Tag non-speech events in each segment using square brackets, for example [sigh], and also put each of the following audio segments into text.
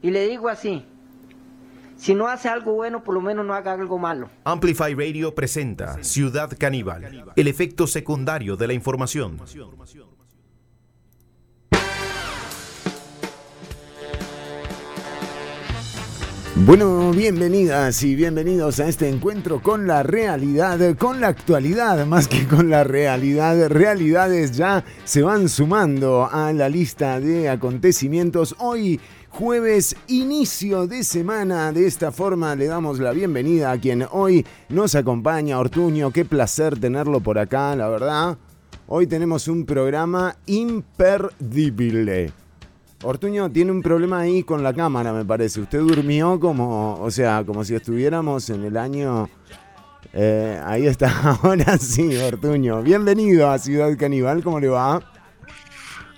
Y le digo así, si no hace algo bueno, por lo menos no haga algo malo. Amplify Radio presenta Ciudad Caníbal, el efecto secundario de la información. Bueno, bienvenidas y bienvenidos a este encuentro con la realidad, con la actualidad, más que con la realidad. Realidades ya se van sumando a la lista de acontecimientos. Hoy, jueves, inicio de semana. De esta forma le damos la bienvenida a quien hoy nos acompaña, Ortuño. Qué placer tenerlo por acá, la verdad. Hoy tenemos un programa imperdible. Ortuño tiene un problema ahí con la cámara, me parece. Usted durmió como, o sea, como si estuviéramos en el año... Eh, ahí está, [laughs] ahora sí, Ortuño. Bienvenido a Ciudad Caníbal, ¿cómo le va?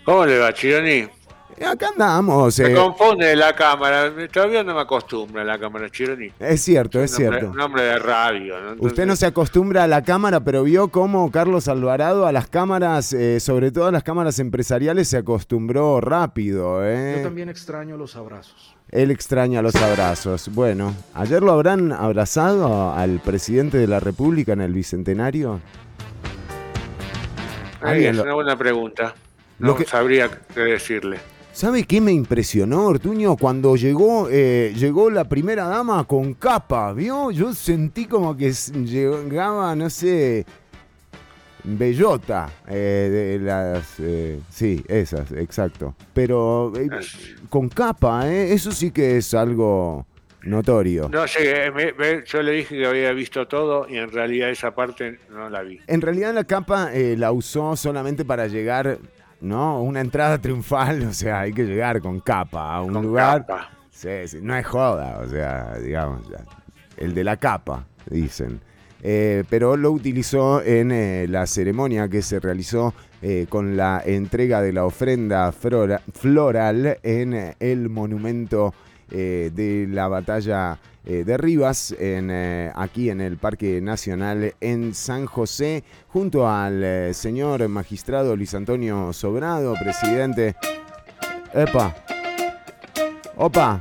¿Cómo le va, Chironi? Acá andamos. Me eh. confunde la cámara, todavía no me acostumbro a la cámara, Chironi. Es cierto, es Un cierto. Un hombre de radio, ¿no? Usted no se acostumbra a la cámara, pero vio cómo Carlos Alvarado a las cámaras, eh, sobre todo a las cámaras empresariales, se acostumbró rápido. ¿eh? Yo también extraño los abrazos. Él extraña los abrazos. Bueno, ¿ayer lo habrán abrazado al presidente de la República en el Bicentenario? ahí es lo- una buena pregunta. Lo No que- sabría qué decirle. ¿Sabe qué me impresionó, Ortuño? Cuando llegó, eh, llegó la primera dama con capa, ¿vio? Yo sentí como que llegaba, no sé, bellota eh, de las... eh, sí, esas, exacto. Pero con capa, ¿eh? Eso sí que es algo notorio. No sé, me- me- yo le dije que había visto todo y en realidad esa parte no la vi. En realidad la capa eh, la usó solamente para llegar, ¿no? Una entrada triunfal, o sea, hay que llegar con capa a un Con lugar. capa. Sí, sí, no es joda, o sea, digamos, ya. el de la capa, dicen. Eh, pero lo utilizó en eh, la ceremonia que se realizó eh, con la entrega de la ofrenda flora- floral en el monumento de la batalla eh, de Rivas, en, eh, aquí en el Parque Nacional en San José, junto al eh, señor magistrado Luis Antonio Sobrado, presidente. Epa, Opa,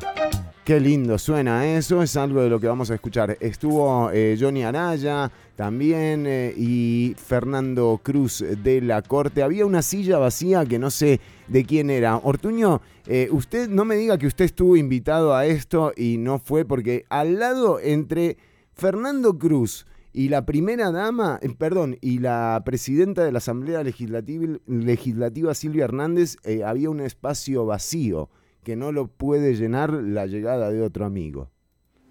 qué lindo suena eso, es algo de lo que vamos a escuchar. Estuvo eh, Johnny Araya también eh, y Fernando Cruz de la Corte. Había una silla vacía que no sé de quién era. Ortuño, eh, usted no me diga que usted estuvo invitado a esto y no fue porque al lado entre Fernando Cruz y la primera dama, perdón, y la presidenta de la Asamblea Legislativa, Legislativa Silvia Hernández, había un espacio vacío que no lo puede llenar la llegada de otro amigo.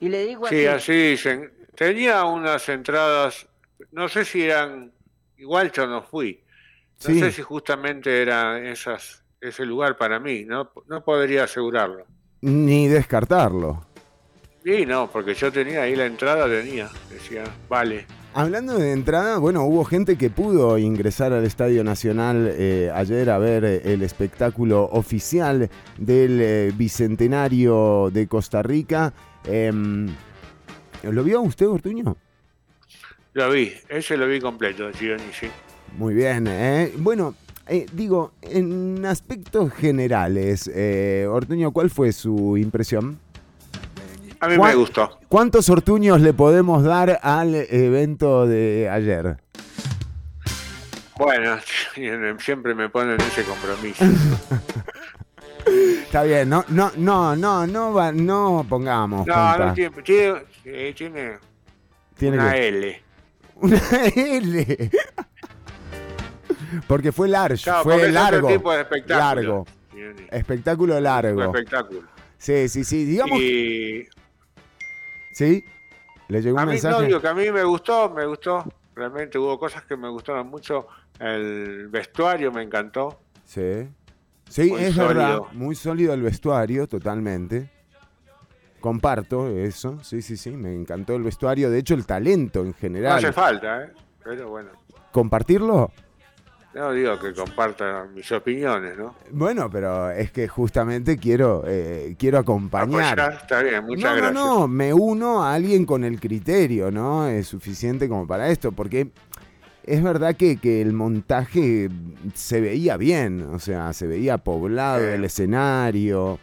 Y le digo Sí, así, así dicen. Tenía unas entradas, no sé si eran, igual yo no fui. No Sí. sé si justamente era esas, ese lugar para mí, no, no podría asegurarlo. Ni descartarlo. Sí, no, porque yo tenía ahí la entrada, tenía, decía, vale. Hablando de entrada, bueno, hubo gente que pudo ingresar al Estadio Nacional eh, ayer a ver eh, el espectáculo oficial del eh, Bicentenario de Costa Rica. Em, ¿Lo vio usted, Ortuño? Lo vi, ese lo vi completo, Gioni, sí. Muy bien. Bueno, eh, digo, en aspectos generales, eh, Ortuño, ¿cuál fue su impresión? A mí ¿Cuál- me gustó. ¿Cuántos Ortuños le podemos dar al evento de ayer? Bueno, [laughs] siempre me ponen ese compromiso. [laughs] Está bien, no, no, no, no, no, va- no pongamos. No, no tiene, tiene, eh, tiene Tiene una L. [laughs] Una L. Porque fue large, Claro, fue es largo. tipo de espectáculo. Largo. Espectáculo Un largo. espectáculo. Sí, sí, sí. Digamos. Y ¿Sí? ¿Le llegó a un mí, no, digo que a mí me gustó, me gustó. Realmente hubo cosas que me gustaron mucho. El vestuario me encantó. Sí. Sí, Muy es verdad. Muy sólido el vestuario, totalmente. Comparto eso. Sí, sí, sí. Me encantó el vestuario. De hecho, el talento en No general. hace falta, ¿eh? Pero bueno. ¿Compartirlo? No digo que comparta mis opiniones, ¿no? Bueno, pero es que justamente quiero, eh, quiero acompañar. Apoyar, está bien, muchas no, gracias. no, no, me uno a alguien con el criterio, ¿no? Es suficiente como para esto, porque es verdad que, que el montaje se veía bien, o sea, se veía poblado el escenario.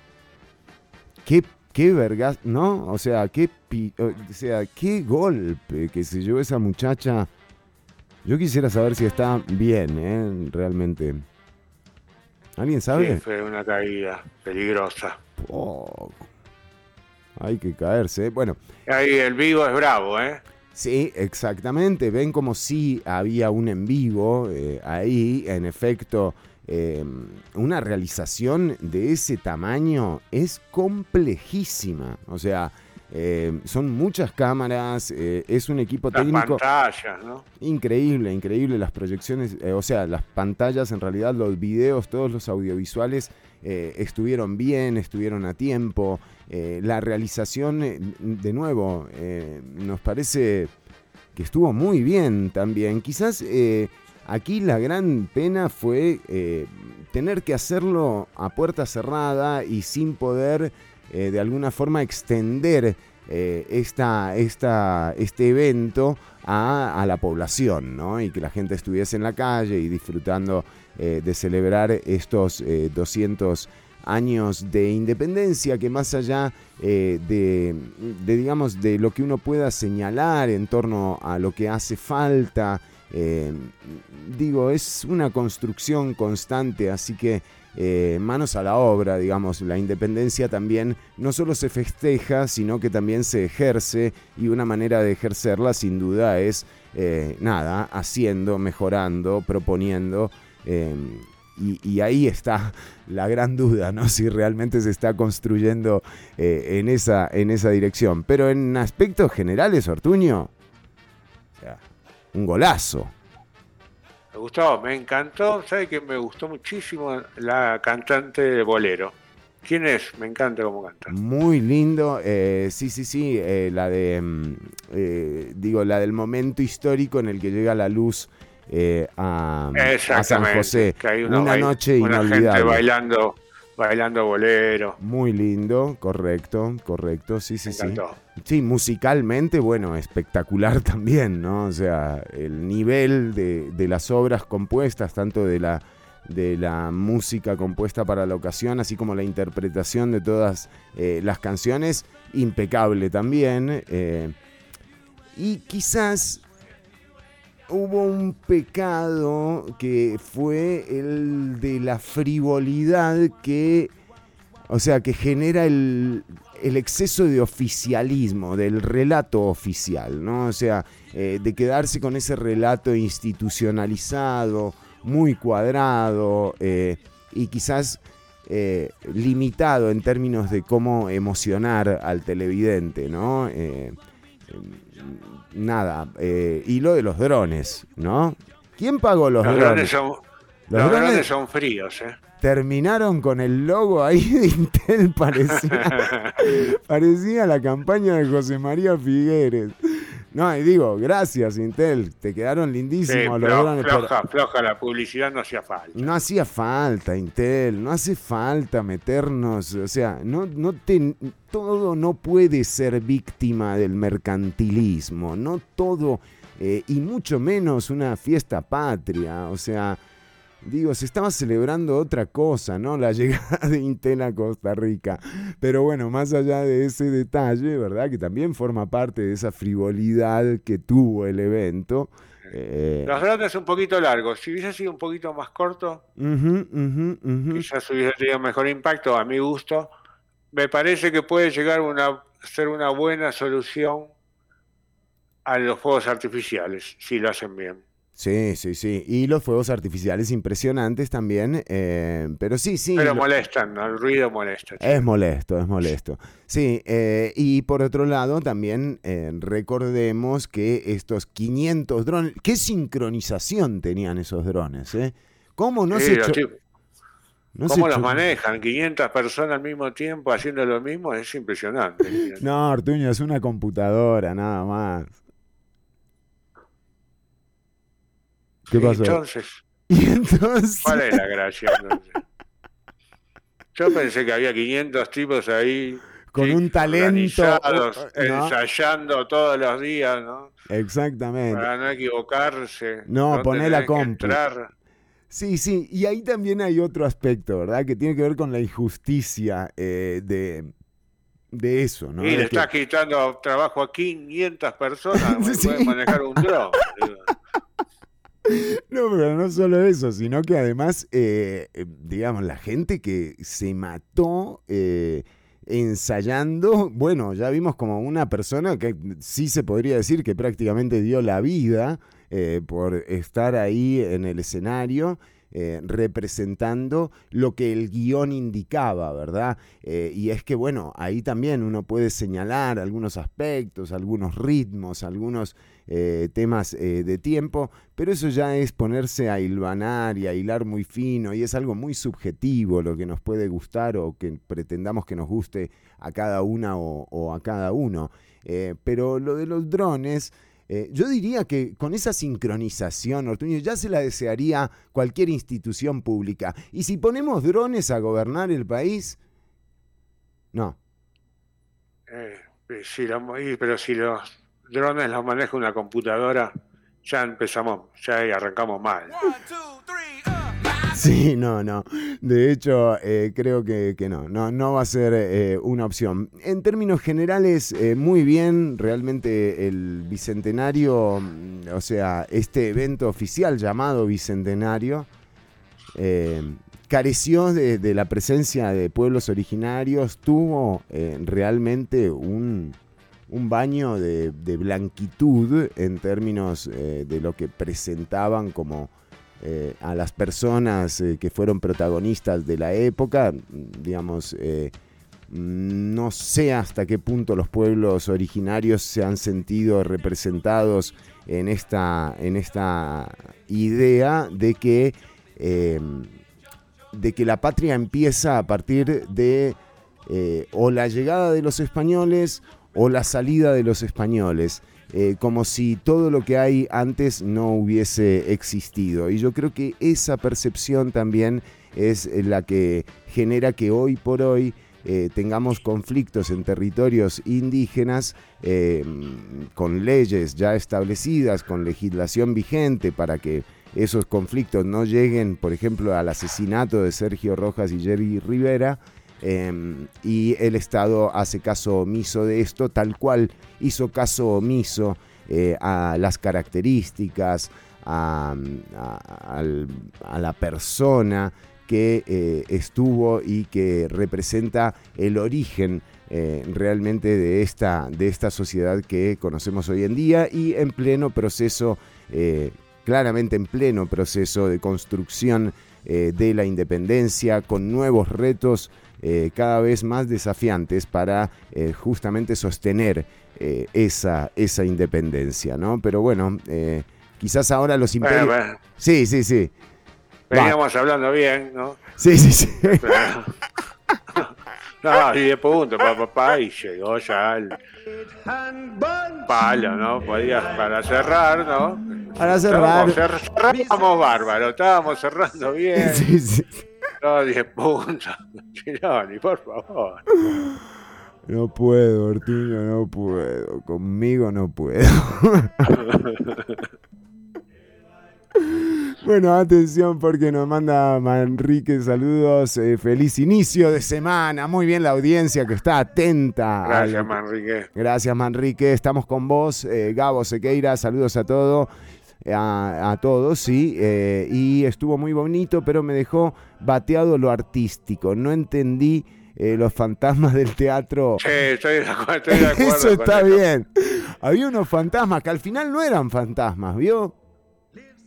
qué, qué vergas, ¿no? O sea, qué, pi- o sea, qué golpe que se llevó esa muchacha. Yo quisiera saber si está bien, ¿eh? Realmente. ¿Alguien sabe? Sí, fue una caída peligrosa. Oh, hay que caerse. Bueno, Ahí el vivo es bravo, ¿eh? sí, exactamente. Ven como si había un en vivo eh, ahí. En efecto, eh, una realización de ese tamaño es complejísima. O sea, eh, son muchas cámaras, eh, es un equipo Las técnico pantallas, ¿no? increíble, increíble las proyecciones, eh, o sea, las pantallas, en realidad los videos, todos los audiovisuales estuvieron bien, estuvieron a tiempo. La realización, de nuevo, nos parece que estuvo muy bien también. Quizás aquí la gran pena fue tener que hacerlo a puerta cerrada y sin poder eh, de alguna forma extender eh, esta, esta, este evento a, a la población, ¿no? Y que la gente estuviese en la calle y disfrutando eh, de celebrar estos eh, 200 años de independencia que más allá de, de, digamos, de lo que uno pueda señalar en torno a lo que hace falta, digo, es una construcción constante, así que eh, manos a la obra, digamos, la independencia también no solo se festeja, sino que también se ejerce y una manera de ejercerla sin duda es, eh, nada, haciendo, mejorando, proponiendo. eh, y, ahí está la gran duda, ¿no? Si realmente se está construyendo eh, en, esa, en esa dirección. Pero en aspectos generales, Ortuño, un golazo. Me gustó, me encantó. ¿Sabe que me gustó muchísimo la cantante de bolero? ¿Quién es? Me encanta cómo canta. Muy lindo, eh, sí, sí, sí, eh, la de, mm, eh, digo, la del momento histórico en el que llega la luz eh, a, a San. José. que hay Una bail- noche una gente bailando, bailando bolero. Muy lindo, correcto, correcto, sí, sí, sí. Sí, musicalmente, bueno, espectacular [laughs] también, ¿no? O sea, el nivel de, de las obras compuestas, tanto de la, de la música compuesta para la ocasión, así como la interpretación de todas eh, las canciones, impecable también. eh, y quizás hubo un pecado que fue el de la frivolidad que, o sea, que genera el, el exceso de oficialismo, del relato oficial, ¿no? O sea, eh, de quedarse con ese relato institucionalizado, muy cuadrado eh, y quizás eh, limitado en términos de cómo emocionar al televidente, ¿no? Eh, nada, eh, y lo de los drones, ¿no? ¿Quién pagó los, Los drones? drones son, Los los drones- drones son fríos, ¿eh? Terminaron con el logo ahí de Intel, parecía, [laughs] parecía la campaña de José María Figueres. No, y digo, gracias Intel, te quedaron lindísimos floja, floja la publicidad, no hacía falta. no hacía falta, Intel, no hace falta meternos, o sea, no, no te, todo no puede ser víctima del mercantilismo, no todo, eh, y mucho menos una fiesta patria, o sea, digo, se estaba celebrando otra cosa, ¿no? La llegada de Intel a Costa Rica, pero bueno, más allá de ese detalle, ¿verdad? Que también forma parte de esa frivolidad que tuvo el evento. eh, Los drones un poquito largos. Si hubiese sido un poquito más corto, ujú. quizás hubiese tenido mejor impacto a mi gusto. Me parece que puede llegar a ser una buena solución a los fuegos artificiales, si lo hacen bien. Sí, sí, sí. Y los fuegos artificiales impresionantes también. eh, pero sí, sí. Pero lo- molestan, el ruido molesta. es molesto, es molesto. Sí, eh, y por otro lado también eh, recordemos que estos 500 drones, ¿qué sincronización tenían esos drones? Eh? ¿Cómo no Sí, se cho- no ¿Cómo los cho- manejan? 500 personas al mismo tiempo haciendo lo mismo es impresionante. [laughs] No, Artuño, es una computadora, nada más. ¿Qué pasó? Entonces, [laughs] Y entonces... ¿cuál es la gracia? entonces? Yo pensé que había 500 tipos ahí. Con un talento, uh, uh, ¿no? ensayando todos los días, ¿no? Exactamente. Para no equivocarse. No, poné la entrar. Sí, sí, y ahí también hay otro aspecto, ¿verdad? Que tiene que ver con la injusticia eh, de, de eso, ¿no? Y le que- estás quitando trabajo a 500 personas, [laughs] Sí. pueden manejar un dron. [laughs] No, pero no solo eso, sino que además, eh, eh, digamos, la gente que se mató eh, ensayando, bueno, ya vimos como una persona que sí se podría decir que prácticamente dio la vida eh, por estar ahí en el escenario. Eh, representando lo que el guion indicaba, ¿verdad? Eh, y es que, bueno, ahí también uno puede señalar algunos aspectos, algunos ritmos, algunos eh, temas de tiempo, pero eso ya es ponerse a hilvanar y a hilar muy fino y es algo muy subjetivo lo que nos puede gustar o que pretendamos que nos guste a cada una o, a cada uno. Pero lo de los drones, eh, yo diría que con esa sincronización, Ortuño, ya se la desearía cualquier institución pública. Y si ponemos drones a gobernar el país, no. Eh, si lo- y- pero si los drones los maneja una computadora, ya empezamos, ya arrancamos mal. [laughs] Sí, no, no. De hecho, eh, creo que, que no, no, no va a ser eh, una opción. En términos generales, eh, muy bien, realmente el Bicentenario, mm, o sea, este evento oficial llamado Bicentenario, careció de, de la presencia de pueblos originarios, tuvo realmente un, un baño de, de blanquitud en términos de lo que presentaban como eh, a las personas eh, que fueron protagonistas de la época, digamos, eh, no sé hasta qué punto los pueblos originarios se han sentido representados en esta, en esta idea de que, de que la patria empieza a partir de o la llegada de los españoles o la salida de los españoles eh, como si todo lo que hay antes no hubiese existido. Y yo creo que esa percepción también es la que genera que hoy por hoy eh, tengamos conflictos en territorios indígenas eh, con leyes ya establecidas, con legislación vigente para que esos conflictos no lleguen, por ejemplo, al asesinato de Sergio Rojas y Jerry Rivera, eh, y el Estado hace caso omiso de esto, tal cual hizo caso omiso eh, a las características, a, a la persona que eh, estuvo y que representa el origen eh, realmente de esta, de esta sociedad que conocemos hoy en día y en pleno proceso, claramente en pleno proceso de construcción de la independencia, con nuevos retos eh, cada vez más desafiantes para eh, justamente sostener eh, esa, esa independencia, ¿no? Pero bueno, quizás ahora los imperios... bueno, Sí, sí, sí. veníamos hablando bien, ¿no? Sí, sí, sí. No, y de punto, papá, y llegó ya el palo, ¿no? Podías para cerrar, ¿no? Para cerrar. Estábamos, cer- cerrábamos bárbaro, estábamos cerrando bien. Sí, sí. No, 10 puntos. Chironi, por favor. No puedo, Ortuño, no puedo. Conmigo no puedo. [laughs] Bueno, atención porque nos manda Manrique saludos. eh, feliz inicio de semana. Muy bien la audiencia que está atenta. Gracias, Manrique. Gracias, Manrique. Estamos con vos. eh, Gabo Sequeira, saludos a todos. A, a todos, sí. eh, y estuvo muy bonito, pero me dejó bateado lo artístico. No entendí eh, los fantasmas del teatro. [laughs] Sí, estoy de acuerdo. Estoy de [laughs] acuerdo Eso está bien. Había unos fantasmas que al final no eran fantasmas, ¿vio?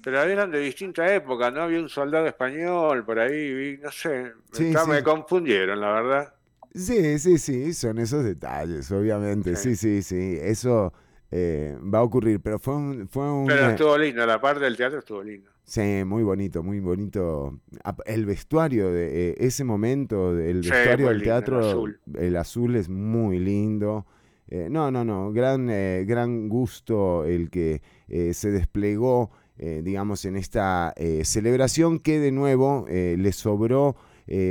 Pero eran de distinta época, ¿no? Había un soldado español por ahí, vi- no sé. Sí, sí. Me confundieron, la verdad. Sí, sí, sí, son esos detalles, obviamente. Sí, sí, sí. Eso eh, va a ocurrir, pero fue un... Fue un Pero eh, estuvo lindo, la parte del teatro estuvo lindo. Sí, muy bonito, muy bonito. El vestuario de eh, ese momento, el Sí, vestuario del lindo, el teatro, azul. el azul es muy lindo. Eh, no, no, no, gran, eh, gran gusto el que eh, se desplegó, digamos, en esta celebración que de nuevo le sobró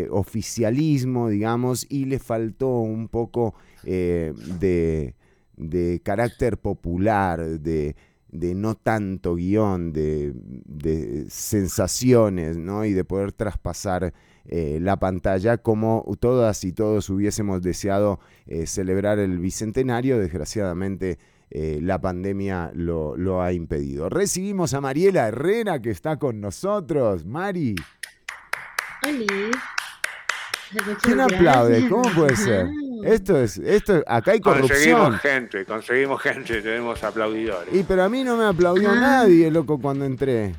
oficialismo, digamos, y le faltó un poco de, de carácter popular, de, de no tanto guion, de, sensaciones, ¿no? Y de poder traspasar eh, la pantalla como todas y todos hubiésemos deseado eh, celebrar el bicentenario. Desgraciadamente eh, la pandemia lo, lo, ha impedido. Recibimos a Mariela Herrera que está con nosotros. Mari. Hola. ¿Quién aplaude? ¿Cómo puede ser? Esto es, esto, acá hay corrupción. Conseguimos gente, conseguimos gente, tenemos aplaudidores. Y pero a mí no me aplaudió ah. nadie, loco, cuando entré.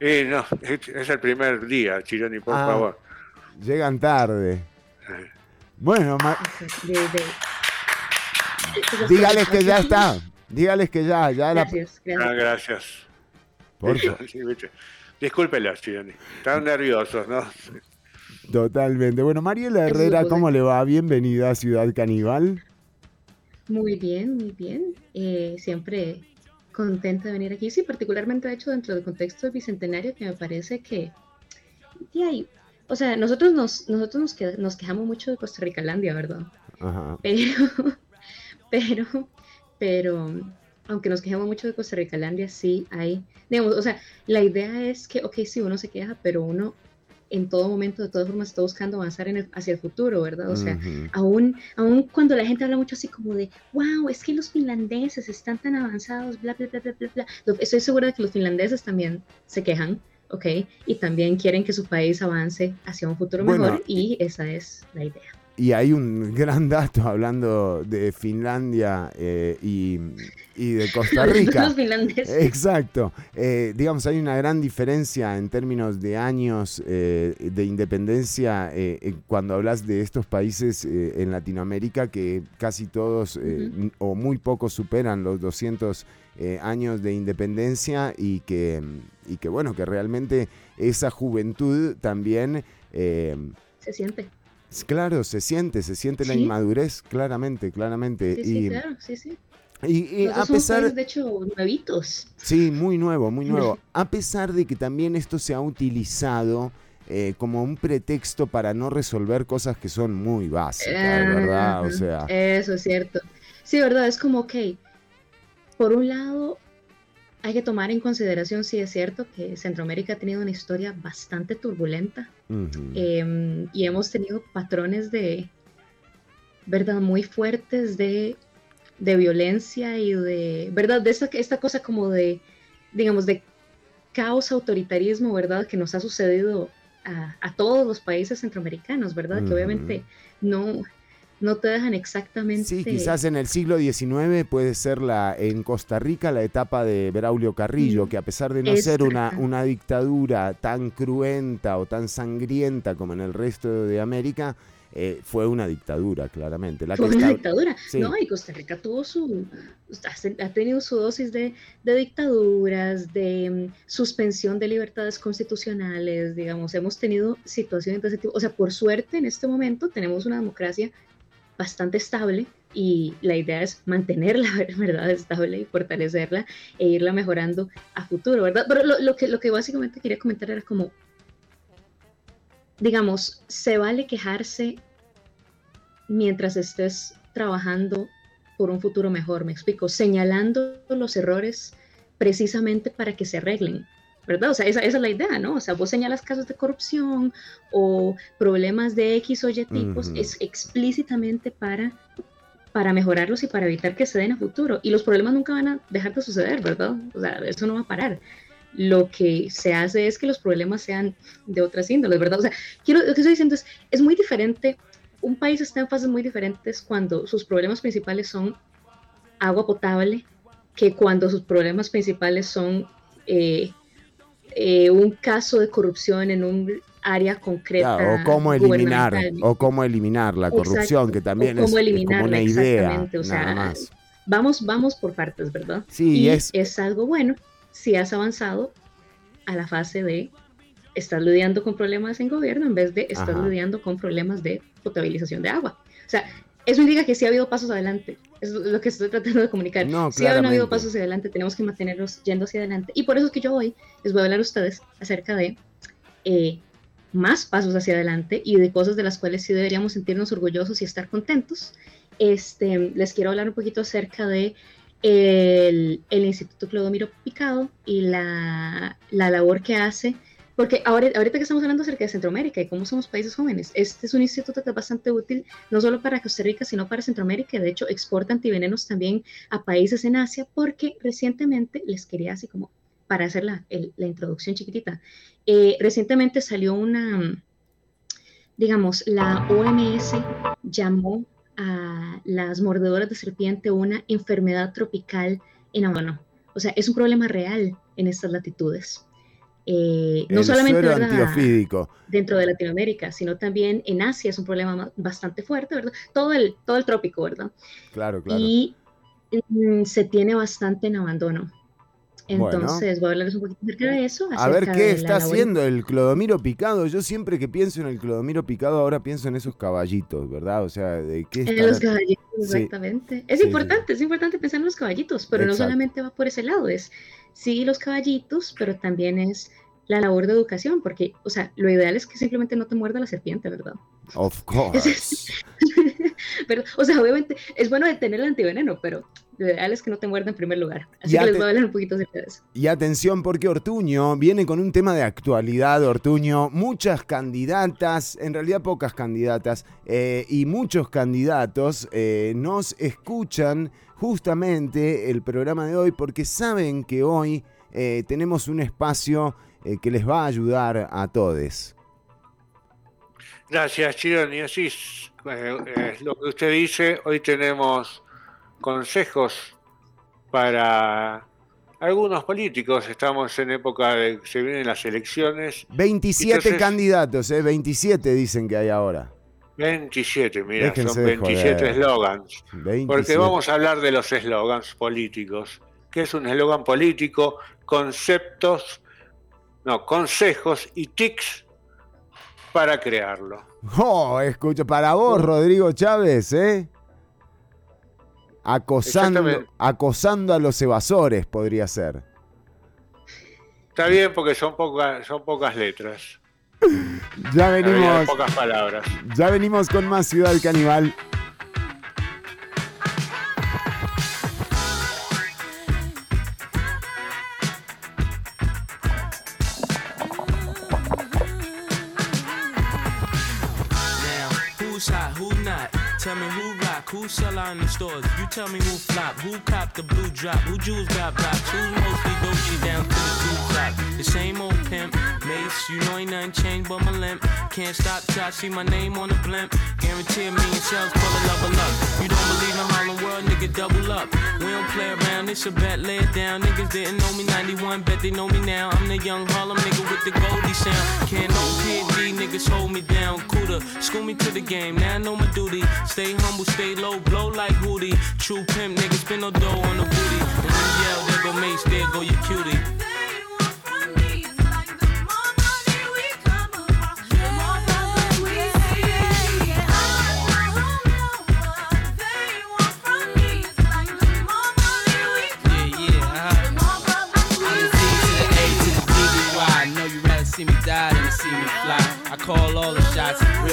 Y no, es el primer día, Chironi, por ah, favor. Llegan tarde. Bueno, dígales que ya está. Dígales que ya, ya gracias, gracias. Ah, gracias. Por [laughs] Discúlpelos, Chironi. Están nerviosos, ¿no? Totalmente. Bueno, Mariela Herrera, ¿cómo le va? Bienvenida a Ciudad Caníbal. Muy bien, muy bien. Eh, siempre contenta de venir aquí. Sí, particularmente, de hecho, dentro del contexto del Bicentenario, que me parece que... hay, o sea, nosotros nos, nosotros nos, quejamos mucho de Costa Rica Landia, ¿verdad? Ajá. Pero, pero, pero, aunque nos quejamos mucho de Costa Rica Landia, [laughs] sí hay, digamos, o sea, la idea es que, ok, sí, uno se queja, pero uno en todo momento, de todas formas, está buscando avanzar en hacia el futuro, ¿verdad? O sea, aún, aún cuando la gente habla mucho así como de, wow, es que los finlandeses están tan avanzados, bla, bla, bla, bla, bla, bla. Estoy segura de que los finlandeses también se quejan, ¿ok? Y también quieren que su país avance hacia un futuro mejor y esa es la idea. Y hay un gran dato hablando de Finlandia eh, y, de Costa [laughs] Rica. Exacto. Eh, digamos, hay una gran diferencia en términos de años eh, de independencia cuando hablas de estos países en Latinoamérica que casi todos o muy pocos superan los 200 años de independencia y que, y que, bueno, que realmente esa juventud también... Se siente Claro, se siente, se siente la inmadurez, claramente, claramente. Sí, sí, claro, sí, sí. Y, a pesar de hecho nuevitos. Sí, muy nuevo, muy nuevo. [laughs] A pesar de que también esto se ha utilizado eh, como un pretexto para no resolver cosas que son muy básicas, ¿verdad? O sea, eso es cierto. Sí, verdad, es como ok. Por un lado, hay que tomar en consideración, sí es cierto, que Centroamérica ha tenido una historia bastante turbulenta em, y hemos tenido patrones de, ¿verdad?, muy fuertes de, violencia y de, ¿verdad?, de esta, esta cosa como de, digamos, de caos, autoritarismo, ¿verdad?, que nos ha sucedido a, todos los países centroamericanos, ¿verdad?, que obviamente no, no te dejan exactamente. Sí, quizás en el siglo XIX puede ser la en Costa Rica la etapa de Braulio Carrillo, mm, que a pesar de no ser una, una dictadura tan cruenta o tan sangrienta como en el resto de América, eh, fue una dictadura, claramente. fue una dictadura. No, y Costa Rica tuvo su, ha tenido su dosis de, de dictaduras, de mm, suspensión de libertades constitucionales, digamos, hemos tenido situaciones de ese tipo. O sea, por suerte en este momento tenemos una democracia bastante estable y la idea es mantenerla, [laughs] ¿verdad? Estable y fortalecerla e irla mejorando a futuro, ¿verdad? Pero lo, que, básicamente quería comentar era como, digamos, se vale quejarse mientras estés trabajando por un futuro mejor, me explico, señalando los errores precisamente para que se arreglen. ¿Verdad? O sea, esa, es la idea, ¿no? O sea, vos señalas casos de corrupción o problemas de X o Y tipos, es explícitamente para, para mejorarlos y para evitar que se den a futuro. Y los problemas nunca van a dejar de suceder, ¿verdad? O sea, eso no va a parar. Lo que se hace es que los problemas sean de otras índoles, ¿verdad? O sea, quiero, lo que estoy diciendo es, es muy diferente, un país está en fases muy diferentes cuando sus problemas principales son agua potable que cuando sus problemas principales son eh, eh, un caso de corrupción en un área concreta. o cómo eliminar, o cómo eliminar la corrupción, que también es, como una idea. O sea, Vamos, vamos por partes, ¿verdad? Sí, y es... es algo bueno si has avanzado a la fase de estar lidiando con problemas en gobierno en vez de estar lidiando con problemas de potabilización de agua. O sea, eso indica que sí ha habido pasos adelante. Es lo que estoy tratando de comunicar. No, sí ha habido pasos hacia adelante, tenemos que mantenernos yendo hacia adelante. Y por eso es que yo hoy les voy a hablar a ustedes acerca de eh, más pasos hacia adelante y de cosas de las cuales sí deberíamos sentirnos orgullosos y estar contentos. Este, les quiero hablar un poquito acerca de el, Instituto Clodomiro Picado y la, labor que hace, porque ahora, ahorita que estamos hablando acerca de Centroamérica y cómo somos países jóvenes, este es un instituto que es bastante útil, no solo para Costa Rica, sino para Centroamérica, de hecho exporta antivenenos también a países en Asia, porque recientemente les quería así como para hacer la, la introducción chiquitita, eh, recientemente salió una, digamos, la OMS llamó a las mordedoras de serpiente una enfermedad tropical en Habana. O sea, es un problema real en estas latitudes. Eh, no solamente dentro de Latinoamérica, sino también en Asia es un problema bastante fuerte, ¿verdad? Todo el, todo el trópico, ¿verdad? Claro, claro. Y mm, se tiene bastante en abandono. Entonces, voy a hablarles un poquito acerca de eso. A ver qué está haciendo el clodomiro picado. Yo siempre que pienso en el clodomiro picado, ahora pienso en esos caballitos, ¿verdad? O sea, ¿de qué En los caballitos, exactamente. Es importante, es importante pensar en los caballitos, pero no solamente va por ese lado, es sí los caballitos, pero también es la labor de educación, porque, o sea, lo ideal es que simplemente no te muerda la serpiente, ¿verdad? Of [laughs] course. pero, o sea, obviamente es bueno detener el antiveneno, pero lo ideal es que no te muerda en primer lugar. Así que les voy a hablar un poquito acerca de eso. Y atención, porque Ortuño viene con un tema de actualidad, Ortuño. Muchas candidatas, en realidad pocas candidatas, eh, y muchos candidatos eh, nos escuchan justamente el programa de hoy porque saben que hoy eh, tenemos un espacio que les va a ayudar a todos. Gracias, Chirón. Y así es lo que usted dice. Hoy tenemos consejos para algunos políticos. Estamos en época de que se vienen las elecciones. 27 candidatos, ¿eh? 27 dicen que hay ahora. 27, mira, son 27 eslogans. Porque vamos a hablar de los eslogans políticos. ¿Qué es un eslogan político? Conceptos, no, consejos y tics para crearlo. Oh, escucha, para vos, Rodrigo Chávez, ¿eh? Acosando, acosando a los evasores, podría ser. Está bien porque son pocas, son pocas letras. Ya venimos. Pocas palabras. Ya venimos con más Ciudad Caníbal. Tell me who who sell out in the stores. You tell me who flop, who cop the blue drop, who jewels got blocks, who's mostly Dolce down to the blue top. The same old pimp, mace, you know ain't nothing changed but my limp. Can't stop till I see my name on the blimp. Guarantee me million sales, pull a level up. You don't believe in Harlem World, nigga, double up. We don't play around, it's a bet, lay it down. Niggas didn't know me 91, bet they know me now. I'm the young Harlem nigga with the Goldie sound. Can't no PD, niggas hold me down. Cooler, school me to the game, now I know my duty. Stay humble, stay low, blow like Hootie. True pimp, niggas spin no dough on the booty. And you yell, there go Mace, there go your cutie. see me die than see me fly. I call all the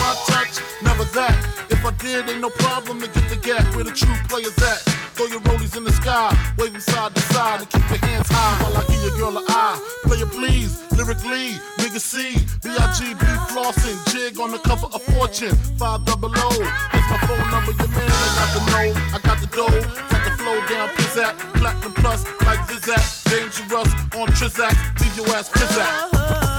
my touch, never that. If I did, ain't no problem to get the gap where the true players at. Throw your rollies in the sky, waving side to side, and keep your hands high while I give your girl an eye. Play it please, lyrically, nigga C, B-I-G-B flossing, jig on the cover of Fortune, 5 double O. That's my phone number, your man, I got the know, I got the dough, got the flow down, pizzat, platinum plus, like Zizak, dangerous on Trizak, leave your ass pizzat.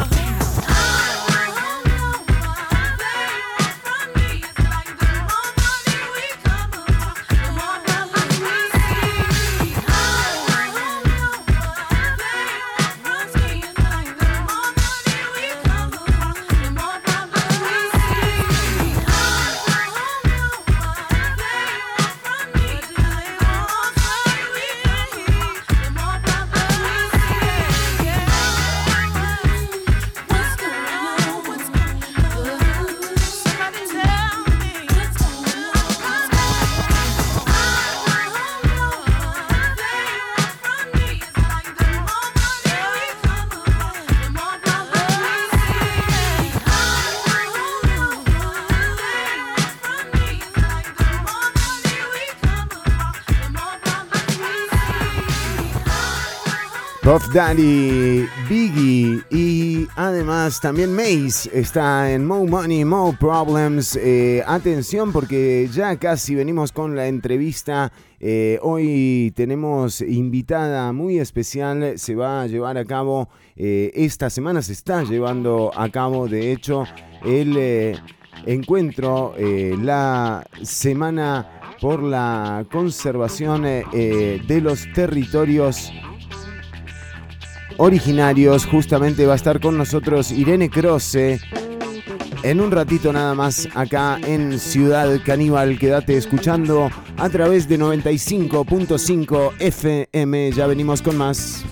Puff Daddy, Biggie y además también Mace está en Mo Money, Mo Problems. Eh, atención porque ya casi venimos con la entrevista. Eh, hoy tenemos invitada muy especial. Se va a llevar a cabo, eh, esta semana se está llevando a cabo, de hecho, el encuentro, la semana por la conservación de los territorios originarios. Justamente va a estar con nosotros Irene Croce. En un ratito nada más acá en Ciudad Caníbal. Quédate escuchando a través de 95.5 FM. Ya venimos con más.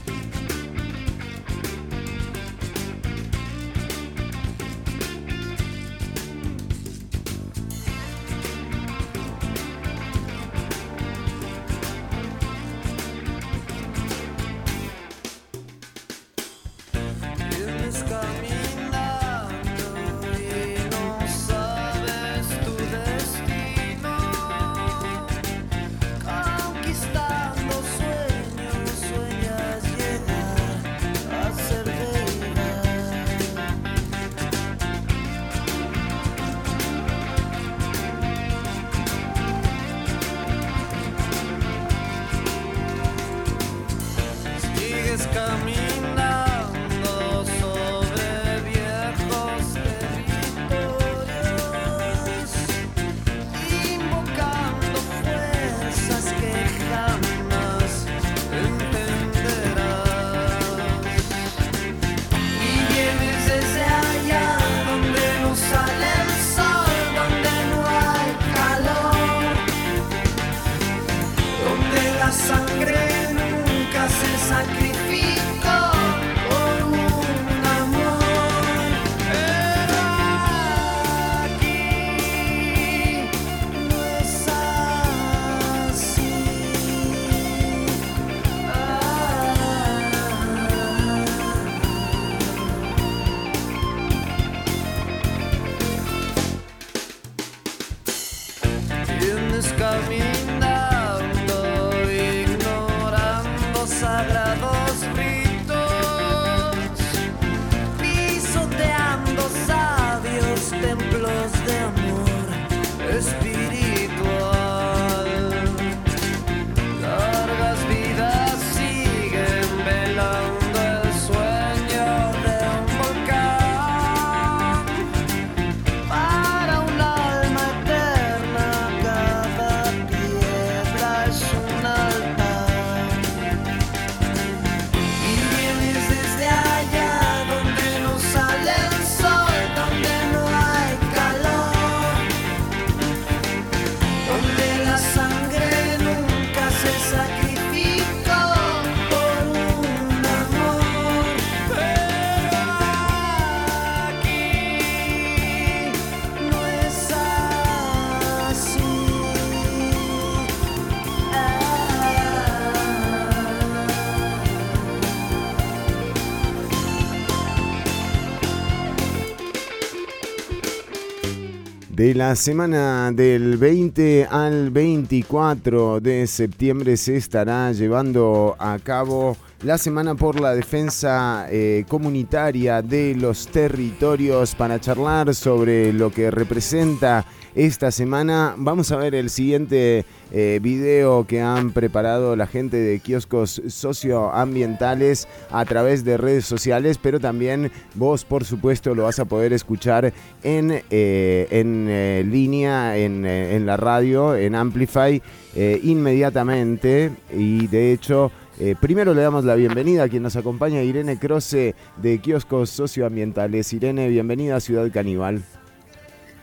De la semana del 20 al 24 de septiembre se estará llevando a cabo la Semana por la Defensa eh, Comunitaria de los Territorios para charlar sobre lo que representa esta semana. Vamos a ver el siguiente eh, video que han preparado la gente de kioscos socioambientales a través de redes sociales, pero también vos, por supuesto, lo vas a poder escuchar en, eh, en línea, en, en, la radio, en Amplify, inmediatamente. Y de hecho, eh, primero le damos la bienvenida a quien nos acompaña, Irene Croce de Kioscos Socioambientales. Irene, bienvenida a Ciudad Caníbal.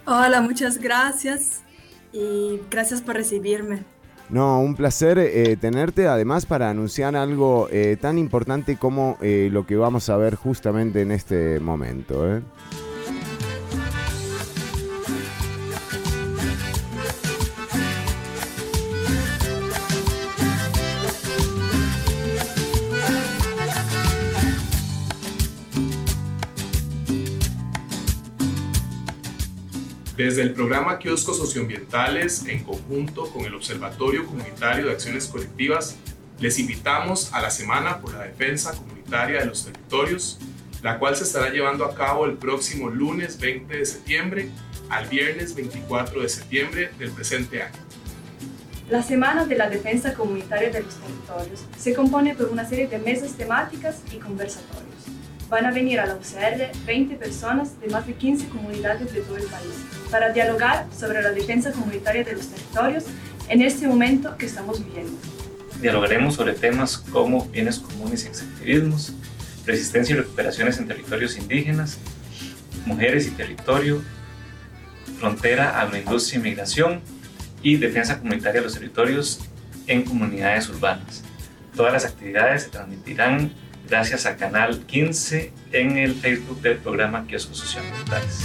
Hola, muchas gracias y gracias por recibirme. No, un placer eh, tenerte, además para anunciar algo eh, tan importante como lo que vamos a ver justamente en este momento. Desde el programa Kioscos Socioambientales, en conjunto con el Observatorio Comunitario de Acciones Colectivas, les invitamos a la Semana por la Defensa Comunitaria de los Territorios, la cual se estará llevando a cabo el próximo lunes 20 de septiembre al viernes 24 de septiembre del presente año. La Semana de la Defensa Comunitaria de los Territorios se compone por una serie de mesas temáticas y conversatorios van a venir a la UCR 20 personas de más de 15 comunidades de todo el país para dialogar sobre la defensa comunitaria de los territorios en este momento que estamos viviendo. Dialogaremos sobre temas como bienes comunes y extractivismos, resistencia y recuperaciones en territorios indígenas, mujeres y territorio, frontera, agroindustria y migración y defensa comunitaria de los territorios en comunidades urbanas. Todas las actividades se transmitirán gracias a Canal 15 en el Facebook del programa Kioscos Socioambientales.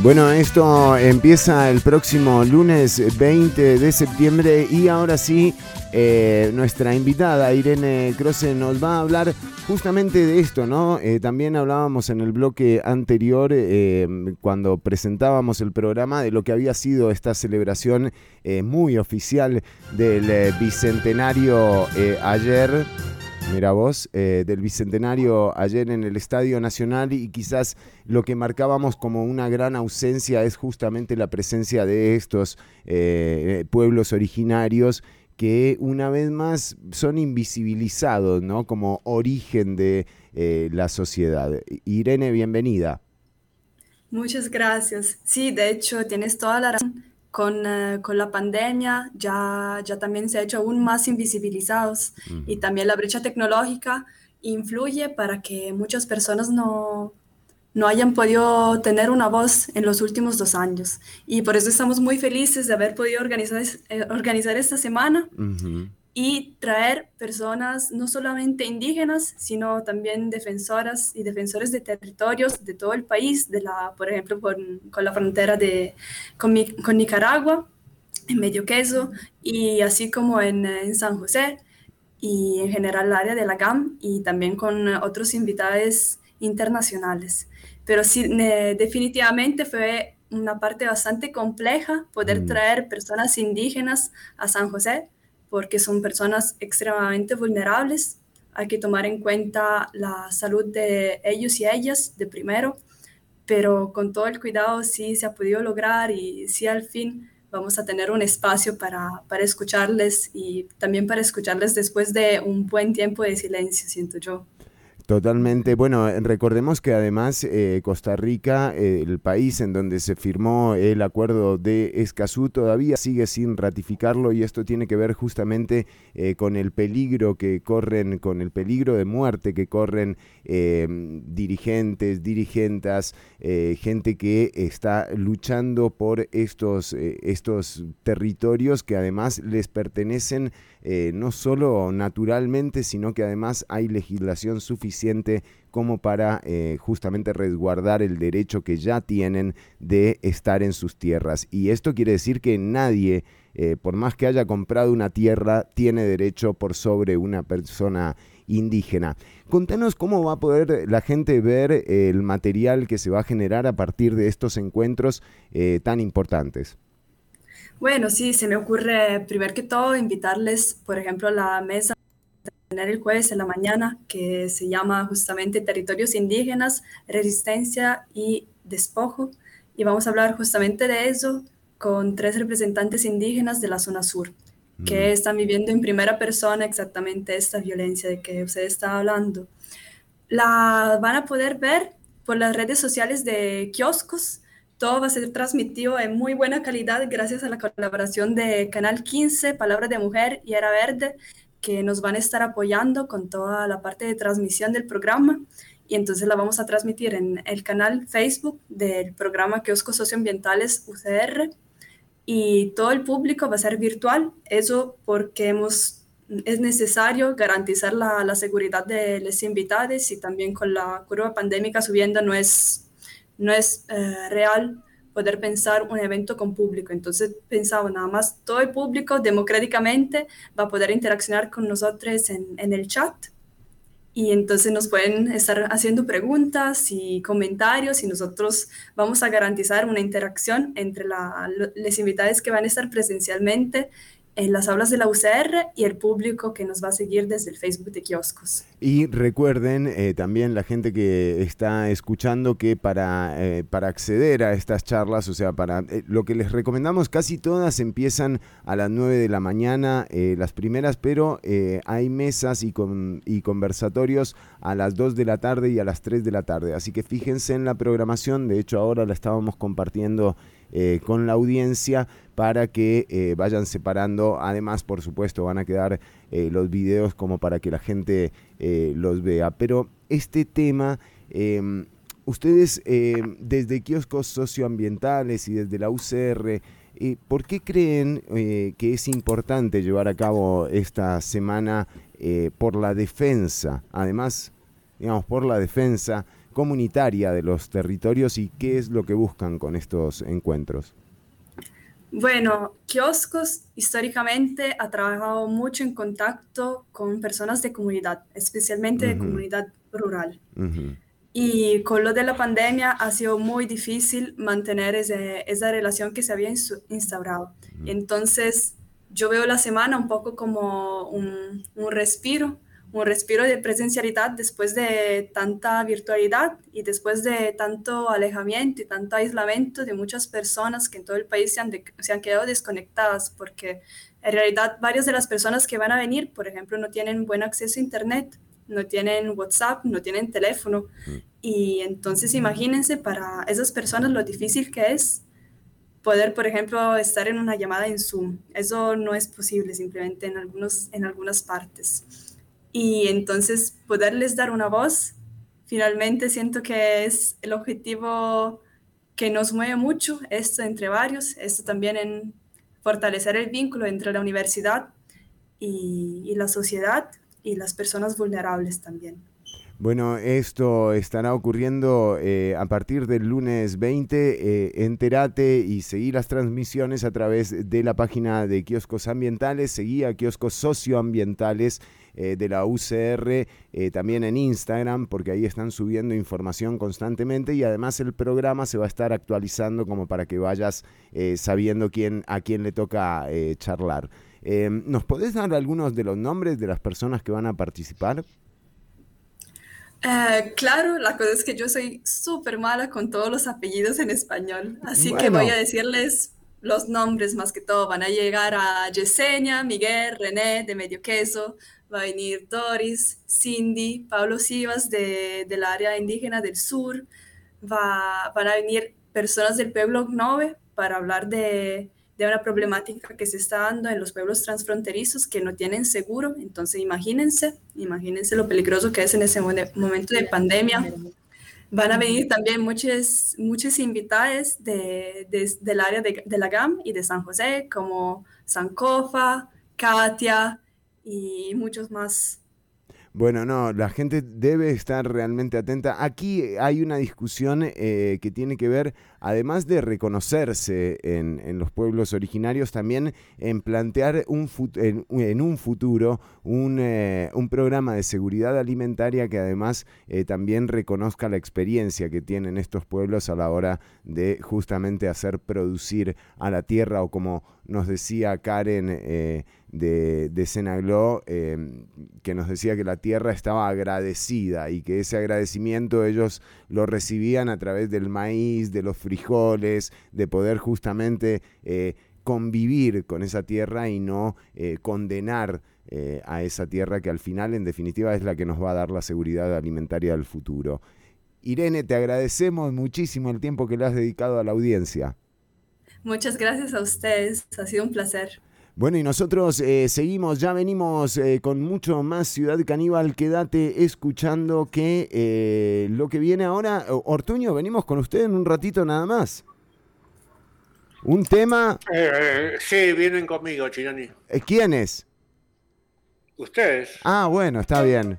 Bueno, esto empieza el próximo lunes 20 de septiembre y ahora sí, eh, nuestra invitada Irene Croce nos va a hablar justamente de esto, ¿no? Eh, también hablábamos en el bloque anterior, eh, cuando presentábamos el programa, de lo que había sido esta celebración muy oficial del Bicentenario ayer Mira vos, eh, del Bicentenario ayer en el Estadio Nacional y quizás lo que marcábamos como una gran ausencia es justamente la presencia de estos eh, pueblos originarios que una vez más son invisibilizados, ¿no? Como origen de eh, la sociedad. Irene, bienvenida. Muchas gracias. Sí, de hecho, tienes toda la razón con, eh, con, la pandemia ya, ya también se ha hecho aún más invisibilizados y también la brecha tecnológica influye para que muchas personas no, no hayan podido tener una voz en los últimos dos años. Y por eso estamos muy felices de haber podido organizar, eh, organizar esta semana y traer personas no solamente indígenas, sino también defensoras y defensores de territorios de todo el país, de la, por ejemplo, con, con la frontera de, con, con, Nicaragua, en Medio Queso, y así como en, en, San José, y en general el área de la GAM, y también con otros invitados internacionales. Pero sí, definitivamente fue una parte bastante compleja poder mm. traer personas indígenas a San José, porque son personas extremadamente vulnerables. Hay que tomar en cuenta la salud de ellos y ellas de primero, pero con todo el cuidado sí se ha podido lograr y sí al fin vamos a tener un espacio para, para escucharles y también para escucharles después de un buen tiempo de silencio, siento yo. Totalmente. Bueno, recordemos que además eh, Costa Rica, eh, el país en donde se firmó el acuerdo de Escazú, todavía sigue sin ratificarlo y esto tiene que ver justamente eh, con el peligro que corren, con el peligro de muerte que corren dirigentes, dirigentas, gente que está luchando por estos, estos territorios que además les pertenecen no solo naturalmente, sino que además hay legislación suficiente como para eh, justamente resguardar el derecho que ya tienen de estar en sus tierras. Y esto quiere decir que nadie, eh, por más que haya comprado una tierra, tiene derecho por sobre una persona indígena. Contanos cómo va a poder la gente ver el material que se va a generar a partir de estos encuentros eh, tan importantes. Bueno, sí, se me ocurre, primero que todo, invitarles, por ejemplo, a la mesa tener el jueves en la mañana, que se llama justamente Territorios Indígenas, Resistencia y Despojo. Y vamos a hablar justamente de eso con tres representantes indígenas de la zona sur, que mm. están viviendo en primera persona exactamente esta violencia de que usted está hablando. La van a poder ver por las redes sociales de kioscos todo va a ser transmitido en muy buena calidad gracias a la colaboración de Canal 15, Palabra de Mujer y Era Verde, que nos van a estar apoyando con toda la parte de transmisión del programa. Y entonces la vamos a transmitir en el canal Facebook del programa Kioscos Socioambientales UCR. Y todo el público va a ser virtual. Eso porque hemos, es necesario garantizar la, la seguridad de los invitados y también con la curva pandémica subiendo no es no es eh, real poder pensar un evento con público. Entonces pensaba nada más todo el público democráticamente va a poder interaccionar con nosotros en, en el chat y entonces nos pueden estar haciendo preguntas y comentarios y nosotros vamos a garantizar una interacción entre los invitados que van a estar presencialmente en las aulas de la UCR y el público que nos va a seguir desde el Facebook de Kioscos. Y recuerden eh, también la gente que está escuchando que para, eh, para acceder a estas charlas, o sea, para eh, lo que les recomendamos, casi todas empiezan a las 9 de la mañana, las primeras, pero hay mesas y, con, y conversatorios a las 2 de la tarde y a las 3 de la tarde. Así que fíjense en la programación, de hecho ahora la estábamos compartiendo con la audiencia para que eh, vayan separando. Además, por supuesto, van a quedar eh, los videos como para que la gente los vea. Pero este tema, em, ustedes desde kioscos socioambientales y desde la UCR, ¿por qué creen que es importante llevar a cabo esta semana por la defensa? Además, digamos, por la defensa comunitaria de los territorios y qué es lo que buscan con estos encuentros? Bueno, Kioscos históricamente ha trabajado mucho en contacto con personas de comunidad, especialmente de comunidad rural. Y con lo de la pandemia ha sido muy difícil mantener esa relación que se había instaurado. Entonces, yo veo la semana un poco como un, un respiro un respiro de presencialidad después de tanta virtualidad y después de tanto alejamiento y tanto aislamiento de muchas personas que en todo el país se han, se han quedado desconectadas porque en realidad varias de las personas que van a venir, por ejemplo, no tienen buen acceso a Internet, no tienen WhatsApp, no tienen teléfono. Mm. Y entonces imagínense para esas personas lo difícil que es poder, por ejemplo, estar en una llamada en Zoom. Eso no es posible simplemente en, algunos, en algunas partes y entonces poderles dar una voz, finalmente siento que es el objetivo que nos mueve mucho, esto entre varios, esto también en fortalecer el vínculo entre la universidad y, la sociedad y las personas vulnerables también. Bueno, esto estará ocurriendo eh, a partir del lunes 20. Eh, entérate y seguí las transmisiones a través de la página de Kioscos Ambientales, seguí a Kioscos Socioambientales eh, de la UCR, eh, también en Instagram, porque ahí están subiendo información constantemente y además el programa se va a estar actualizando como para que vayas eh, sabiendo quién, a quién le toca charlar. ¿Nos podés dar algunos de los nombres de las personas que van a participar? claro, la cosa es que yo soy súper mala con todos los apellidos en español, así que voy a decirles los nombres más que todo. Van a llegar a Yesenia, Miguel, René de Medio Queso, va a venir Doris, Cindy, Pablo Sivas de, del área indígena del sur, va, van a venir personas del pueblo Gnove para hablar de, de, una problemática que se está dando en los pueblos transfronterizos que no tienen seguro. Entonces imagínense, imagínense lo peligroso que es en ese momento de pandemia. Van a venir también muchos, muchos invitados de, del área de, de, la GAM y de San José, como Sankofa, Katia, y muchos más. Bueno, no, la gente debe estar realmente atenta. Aquí hay una discusión eh, que tiene que ver, además de reconocerse en, los pueblos originarios, también en plantear un en, un futuro eh, un, programa de seguridad alimentaria que además eh, también reconozca la experiencia que tienen estos pueblos a la hora de justamente hacer producir a la tierra o como nos decía Karen de, de Senagló, que nos decía que la tierra estaba agradecida y que ese agradecimiento ellos lo recibían a través del maíz, de los frijoles, de poder justamente eh, convivir con esa tierra y no eh, condenar eh, a esa tierra que al final en definitiva es la que nos va a dar la seguridad alimentaria del futuro. Irene, te agradecemos muchísimo el tiempo que le has dedicado a la audiencia. Muchas gracias a ustedes, ha sido un placer. Bueno, y nosotros eh, seguimos, ya venimos eh, con mucho más Ciudad Caníbal. Quédate escuchando que eh, lo que viene ahora, Ortuño, venimos con usted en un ratito nada más. Un tema. sí, vienen conmigo, Chirani. ¿Quiénes? Ustedes. Ah, bueno, está bien.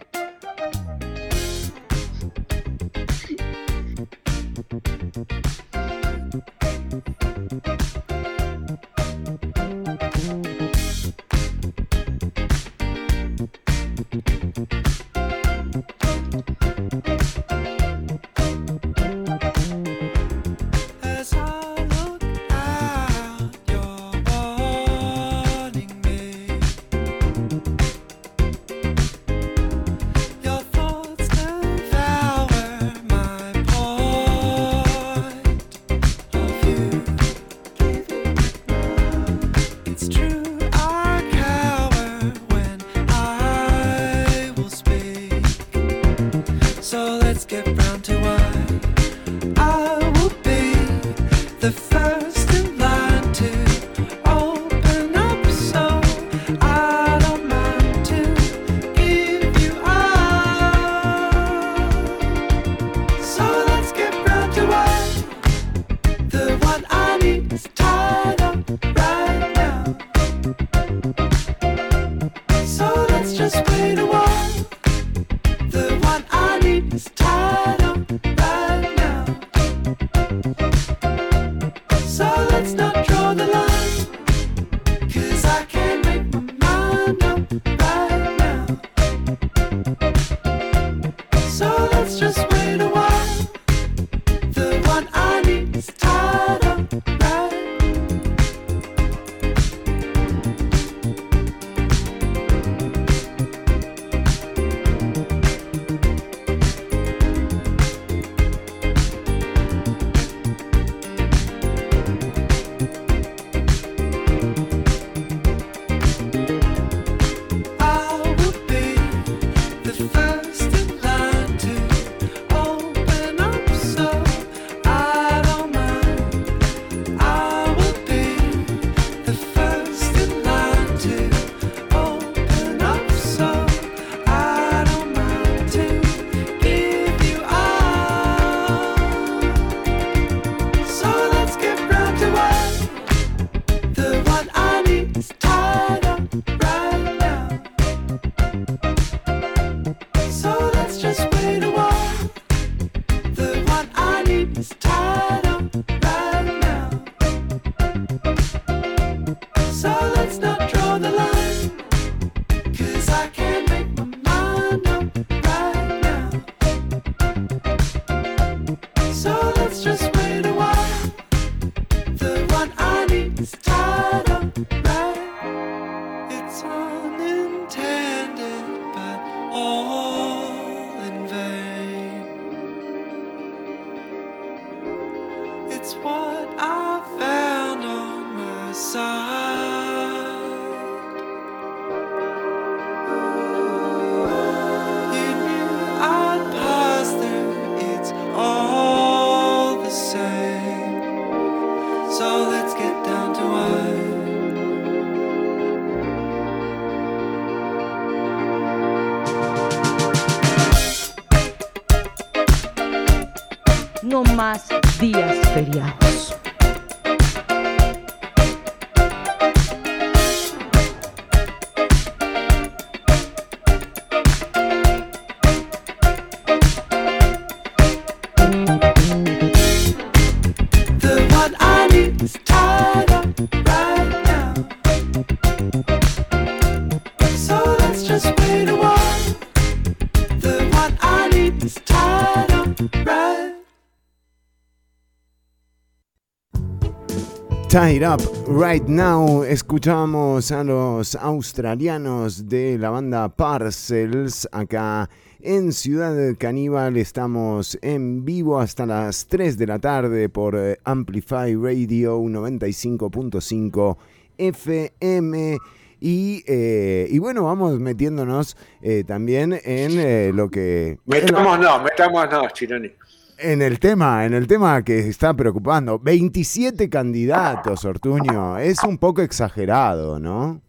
Up Right Now escuchamos a los australianos de la banda Parcels acá en Ciudad Caníbal. Estamos en vivo hasta las 3 de la tarde por eh, Amplify Radio 95.5 FM. Y, eh, y, bueno, vamos metiéndonos eh, también en lo que... Metámonos, metámonos, Chironi. En el tema, en el tema que está preocupando, 27 candidatos, Ortuño, es un poco exagerado, ¿no?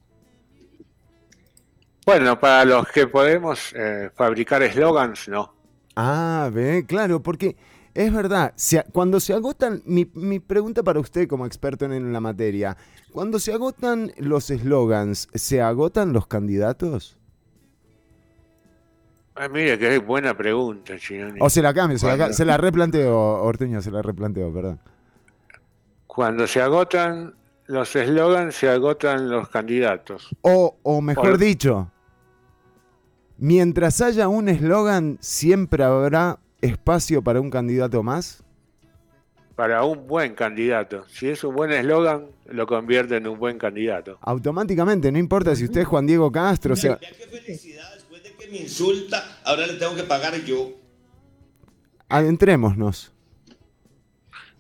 Bueno, para los que podemos eh, fabricar eslogans, no. Ah, ve, claro, porque es verdad, cuando se agotan, mi, mi, pregunta para usted como experto en la materia, cuando se agotan los eslogans, ¿se agotan los candidatos? Ah, mire, qué buena pregunta, Chironi. O se la cambio, se, la, se la replanteo, Ortuño, se la replanteo, perdón. Cuando se agotan los eslogans, se agotan los candidatos. O, o mejor dicho, mientras haya un eslogan, siempre habrá espacio para un candidato más. Para un buen candidato. Si es un buen eslogan, lo convierte en un buen candidato. Automáticamente, no importa si usted es Juan Diego Castro, o sea me insulta, ahora le tengo que pagar yo. Adentrémonos.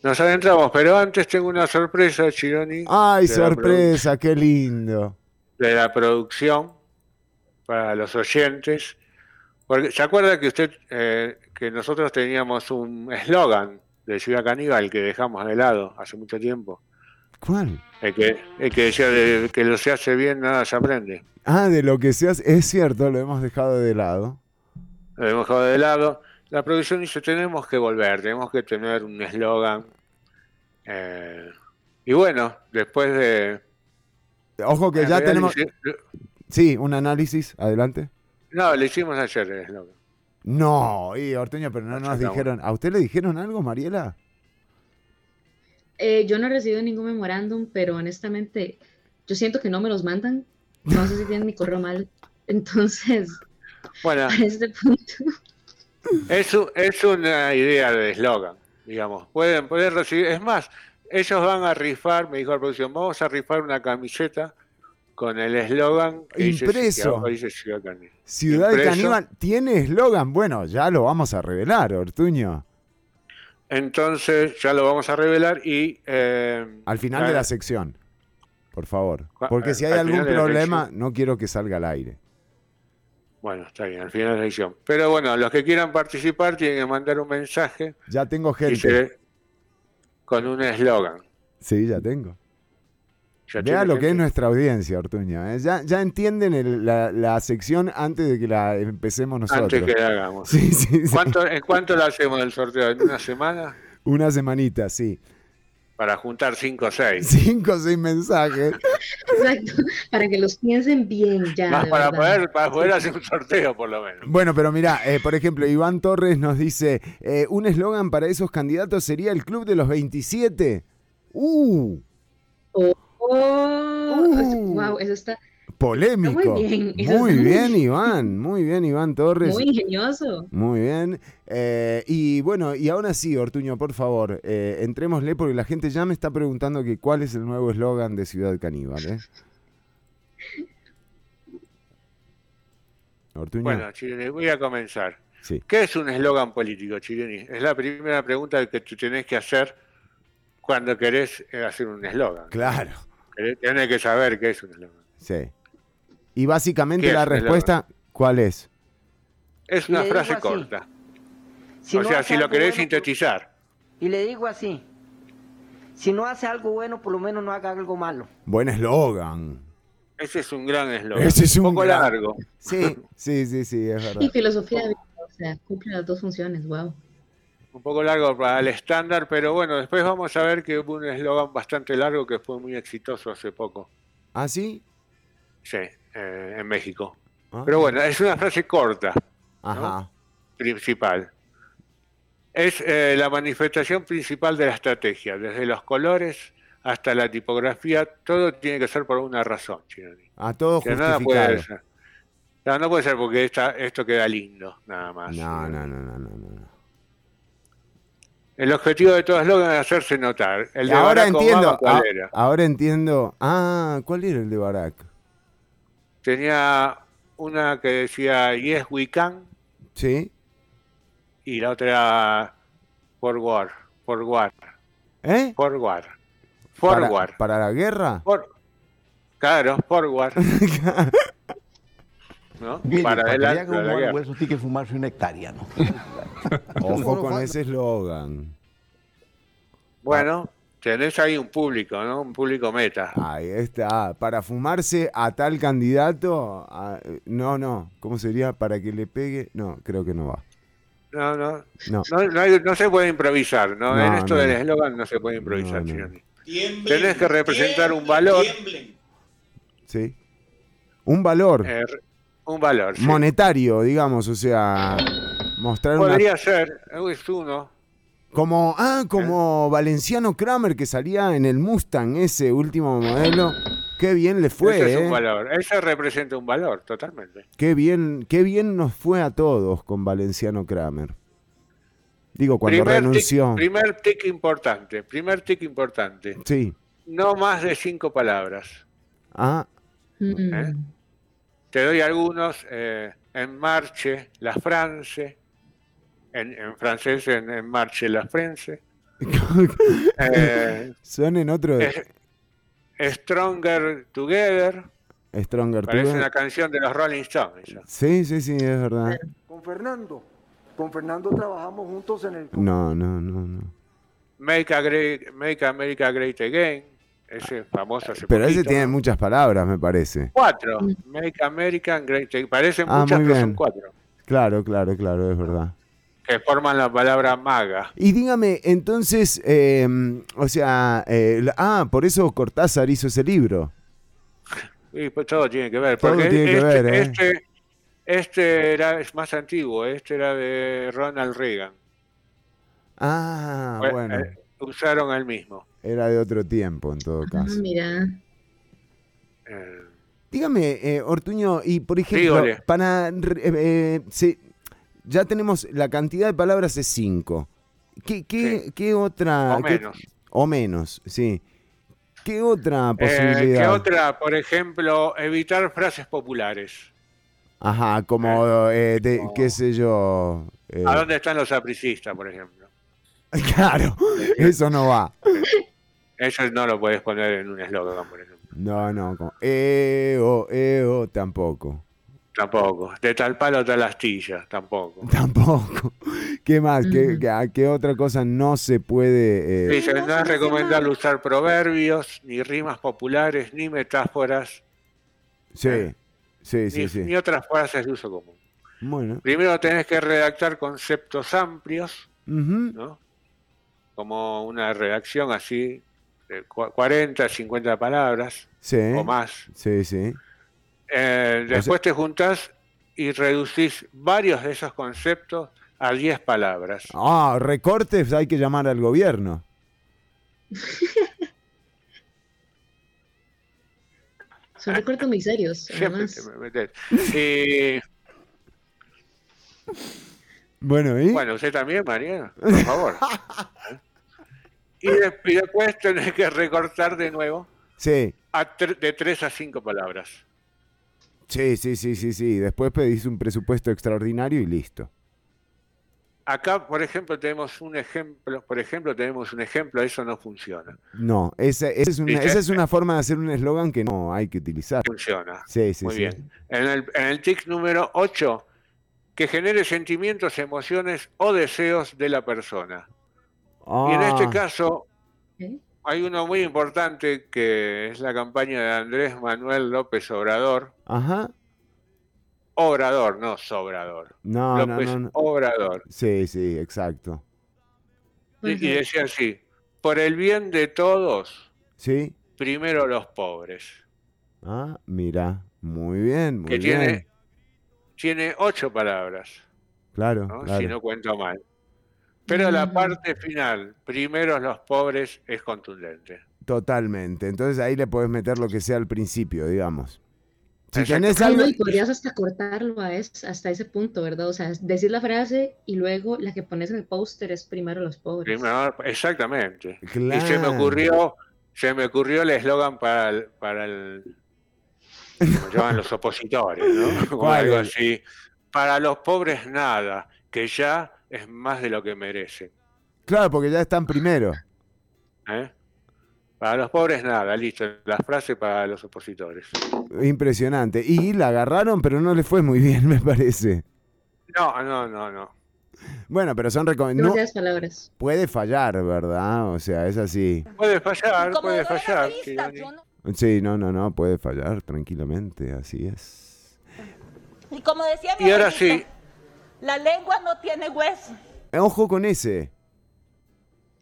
Nos adentramos, pero antes tengo una sorpresa, Chironi. ¡Ay, sorpresa! ¡Qué lindo! De la producción para los oyentes. Porque, ¿Se acuerda que usted, eh, que nosotros teníamos un eslogan de Ciudad Caníbal que dejamos de lado hace mucho tiempo? ¿Cuál? El que, el que decía de que lo se hace bien, nada se aprende. Ah, de lo que se hace. Es cierto, lo hemos dejado de lado. Lo hemos dejado de lado. La producción dice, tenemos que volver, tenemos que tener un eslogan. Eh, y bueno, después de... Ojo que ya tenemos... Sí, un análisis, adelante. No, le hicimos ayer el eslogan. No, y Orteño, pero no nos dijeron... ¿A usted le dijeron algo, Mariela? Eh, yo no he recibido ningún memorándum, pero honestamente yo siento que no me los mandan. No sé si tienen mi correo mal. Entonces, bueno, este punto. Es, es una idea de eslogan, digamos. Pueden, pueden recibir. Es más, ellos van a rifar, me dijo la producción, vamos a rifar una camiseta con el eslogan impreso. Ciudad, de Caníbal tiene eslogan. Bueno, ya lo vamos a revelar, Ortuño. Entonces ya lo vamos a revelar y... Eh, al final de la sección, por favor. Porque si hay algún problema, no quiero que salga al aire. Bueno, está bien, al final de la sección. Pero bueno, los que quieran participar tienen que mandar un mensaje. Ya tengo gente. con un eslogan. Sí, ya tengo. Vea lo que es nuestra audiencia, Ortuño. ¿eh? Ya, ya entienden la, sección antes de que la empecemos nosotros. Antes que la hagamos. [laughs] ¿En cuánto la hacemos el sorteo? ¿En una semana? Una semanita, sí. Para juntar cinco o seis. [laughs] Cinco o seis mensajes. Exacto, para que los piensen bien ya. para, poder, para poder hacer un sorteo, por lo menos. Bueno, pero mira, eh, por ejemplo, Iván Torres nos dice: eh, un eslogan para esos candidatos sería el Club de los 27. ¡Uh! Oh. wow, uh. eso está polémico. Muy bien. Iván. Muy bien, Iván Torres. Muy ingenioso. Muy bien. Eh, y bueno, y aún así, Ortuño, por favor, eh, entrémosle porque la gente ya me está preguntando que cuál es el nuevo eslogan de Ciudad Caníbal. ¿eh? [laughs] Ortuño. Bueno, Chireni, voy a comenzar. ¿Qué es un eslogan político, Chireni? Es la primera pregunta que tú tienes que hacer cuando querés hacer un eslogan. Claro. Tienes que saber qué es un eslogan. Sí. Y básicamente la respuesta, ¿cuál es? Es una frase corta. o sea, si lo querés sintetizar. Y le digo así. Si no hace algo bueno, por lo menos no haga algo malo. Buen eslogan. Ese es un gran eslogan. Ese es un, poco largo. Sí, sí, sí, sí, es verdad. Y filosofía de vida, o sea, cumple las dos funciones, wow. Un poco largo para el estándar, pero bueno, después vamos a ver que hubo un eslogan bastante largo que fue muy exitoso hace poco. ¿Ah, sí? Sí, eh, en México. Ah. Pero bueno, es una frase corta. Ajá. Principal. Es eh, la manifestación principal de la estrategia, desde los colores hasta la tipografía, todo tiene que ser por una razón, A todo que nada puede ser. No, puede ser porque esto queda lindo, nada más. No, no, no, no, no. no. El objetivo de todo eslogan es hacerse notar. El de ahora entiendo. ¿cuál era? Ahora entiendo. Ah, ¿cuál era el de Barack? Tenía una que decía Yes We Can. Sí. Y la otra era Forward. Forward. ¿Eh? Forward. Forward. ¿Para, la guerra? claro, forward. [laughs] ¿No? para para adelante. Que un eso tiene que fumarse una hectárea, ¿no? [laughs] Ojo con ese eslogan. Bueno, tenés ahí un público, ¿no? Un público meta. Ahí está. Para fumarse a tal candidato, no, no. ¿Cómo sería? Para que le pegue. No, creo que no va. No, no. No, no, se puede improvisar, ¿no? en esto del eslogan no se puede improvisar, Tenés que representar un valor. Sí. Un valor. Eh, un valor. Monetario, digamos, o sea, mostrar Podría ser, es uno. Como, ah, como Valenciano Kramer que salía en el Mustang, ese último modelo. Qué bien le fue. Ese es un ¿eh? valor, ese representa un valor, totalmente. Qué bien, qué bien nos fue a todos con Valenciano Kramer. Digo, cuando renunció. primer tic importante, primer tic importante. Sí. No más de cinco palabras. Ah. ¿Eh? Te doy algunos. Eh, en marche, la France. En, francés, en, marche, la France. [laughs] eh, Son en otro. Stronger Together. Stronger Parece una canción de los Rolling Stones. Sí, sí, sí, es verdad. Con Fernando. Con Fernando trabajamos juntos en el... No, no, no, no. Make, Make America Great Again. Ese famoso Pero ese tiene muchas palabras, me parece. Cuatro. Make America Great Again. Parecen ah, muchas, pero son cuatro. Claro, claro, claro, es verdad. Que forman la palabra maga. Y dígame, entonces, em, o sea, eh, ah, por eso Cortázar hizo ese libro. Sí, pues todo tiene que ver. Porque todo tiene que este, ver, ¿eh? Este, este era, es más antiguo, este era de Ronald Reagan. Ah, bueno. Eh, usaron el mismo. Era de otro tiempo, en todo ah, caso. mira. Eh, Dígame, eh, Ortuño, y por ejemplo, para. Ya tenemos la cantidad de palabras es cinco. ¿Qué, qué, otra. O menos. o menos, sí. ¿Qué otra posibilidad? ¿Qué otra? Por ejemplo, evitar frases populares. Ajá, como, eh, de, qué sé yo. Eh. ¿A dónde están los apricistas, por ejemplo? [laughs] Claro, eso no va. Eso no lo puedes poner en un eslogan, por ejemplo. No, no, como EO, EO, tampoco. Tampoco. De tal palo, tal astilla, tampoco. [laughs] Tampoco. ¿Qué más? ¿Qué, qué, otra cosa no se puede...? Eh... Sí, no es recomendable usar proverbios, ni rimas populares, ni metáforas. Sí. Eh, Sí, sí, ni, sí. ni otras frases de uso común. Bueno. Primero tenés que redactar conceptos amplios, ¿no? Como una redacción así, de 40, 50 palabras o más. Sí, sí. Eh, después te juntás y reducís varios de esos conceptos a 10 palabras. Ah, recortes hay que llamar al gobierno. [laughs] Son recortes muy serios. [laughs] Bueno, ¿y? Bueno, usted también, María, por favor. [laughs] y, después tenés que recortar de nuevo. Sí. de tres a cinco palabras. Sí, sí, sí, sí, sí. Después pedís un presupuesto extraordinario y listo. Acá, por ejemplo, tenemos un ejemplo, por ejemplo, tenemos un ejemplo, eso no funciona. No, esa, es, una, esa es una forma de hacer un eslogan que no hay que utilizar. Funciona. Sí, sí, Muy sí. bien. En el, en el tic número 8, que genere sentimientos, emociones o deseos de la persona. Y en este ah. caso, hay uno muy importante que es la campaña de Andrés Manuel López Obrador. Ajá Obrador, no Sobrador. No, no, no, Obrador. Sí, sí, exacto. Y, decía así, por el bien de todos, ¿Sí? primero los pobres. Ah, mira, muy bien, muy que bien. Tiene, tiene ocho palabras. Claro, Si no cuento mal. Pero la parte final, primero los pobres, es contundente. Totalmente. Entonces ahí le puedes meter lo que sea al principio, digamos. Si tenés algo... y podrías hasta cortarlo a hasta ese punto, ¿verdad? O sea, decir la frase y luego la que pones en el póster es primero los pobres. exactamente. Y se me ocurrió, se me ocurrió el eslogan para el, para el como llaman los opositores, ¿no? [laughs] algo así. Para los pobres nada, que ya es más de lo que merecen. Claro, porque ya están primero. ¿Eh? Para los pobres nada, listo, la frase para los opositores. Impresionante. Y la agarraron, pero no le fue muy bien, [laughs] me parece. No, no, no, no. Bueno, pero son recomendaciones. palabras. Puede fallar, ¿verdad? O sea, es así. Puede fallar, puede fallar. Sí, no, no, no, puede fallar tranquilamente, así es. Y como decía mi Y ahora sí. La lengua no tiene hueso. Ojo con ese.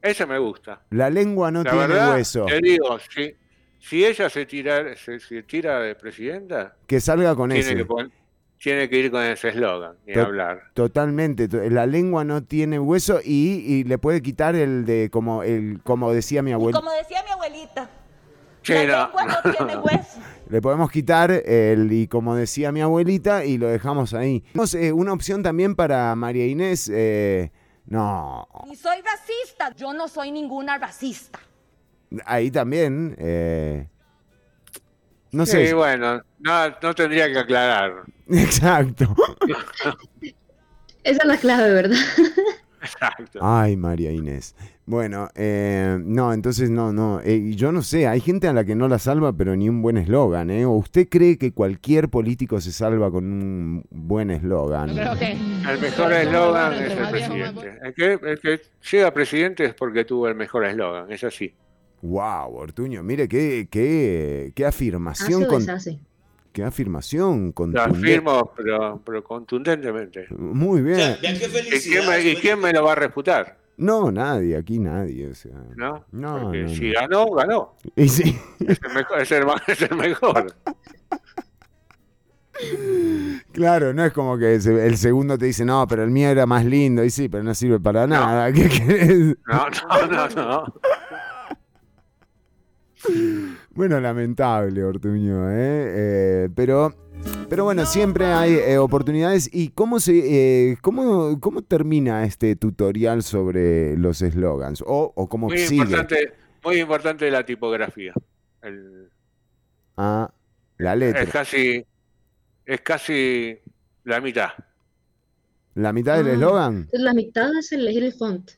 Ese me gusta. La lengua no tiene hueso. Te digo, si, si ella se tira, se, tira de presidenta, que salga con tiene ese. Que tiene que ir con ese eslogan y hablar. Totalmente. La lengua no tiene hueso y, le puede quitar el de como el como decía mi abuela. Como decía mi abuelita. La lengua no tiene [laughs] hueso. Le podemos quitar el y como decía mi abuelita y lo dejamos ahí. Eh, una opción también para María Inés. Eh, no. Ni soy racista. Yo no soy ninguna racista. Ahí también. Eh, no sé. Sí, bueno, no, no tendría que aclarar. [laughs] Exacto. [laughs] Esa es la clave, ¿verdad? [laughs] Exacto. Ay, María Inés. Bueno, eh, no, entonces no, no. Eh, yo no sé, hay gente a la que no la salva, pero ni un buen eslogan, ¿eh? ¿O usted cree que cualquier político se salva con un buen eslogan? El mejor eslogan es el presidente. El que, el que llega presidente es porque tuvo el mejor eslogan, es así. Wow, Ortuño, mire qué, qué, qué afirmación. Con, qué afirmación contundente. Lo afirmo, pero, pero contundentemente. Muy bien. ¿Y, quién me, ¿Y quién me lo va a refutar? No, nadie, aquí nadie. O sea, no, no, si ganó, ganó. Y sí. Es el mejor. Es el, es el mejor. Claro, no es como que el segundo te dice, no, pero el mío era más lindo. Y sí, pero no sirve para nada. ¿Qué querés? No, no, no, no. Bueno, lamentable, Ortuño, ¿eh? ¿eh? pero, pero bueno, siempre hay eh, oportunidades. ¿Y cómo, se, eh, cómo, cómo termina este tutorial sobre los eslogans? O, o cómo muy sigue? Importante, muy importante la tipografía. Ah, la letra. Es casi, es casi la mitad. ¿La mitad del ah, eslogan? La mitad es elegir el font.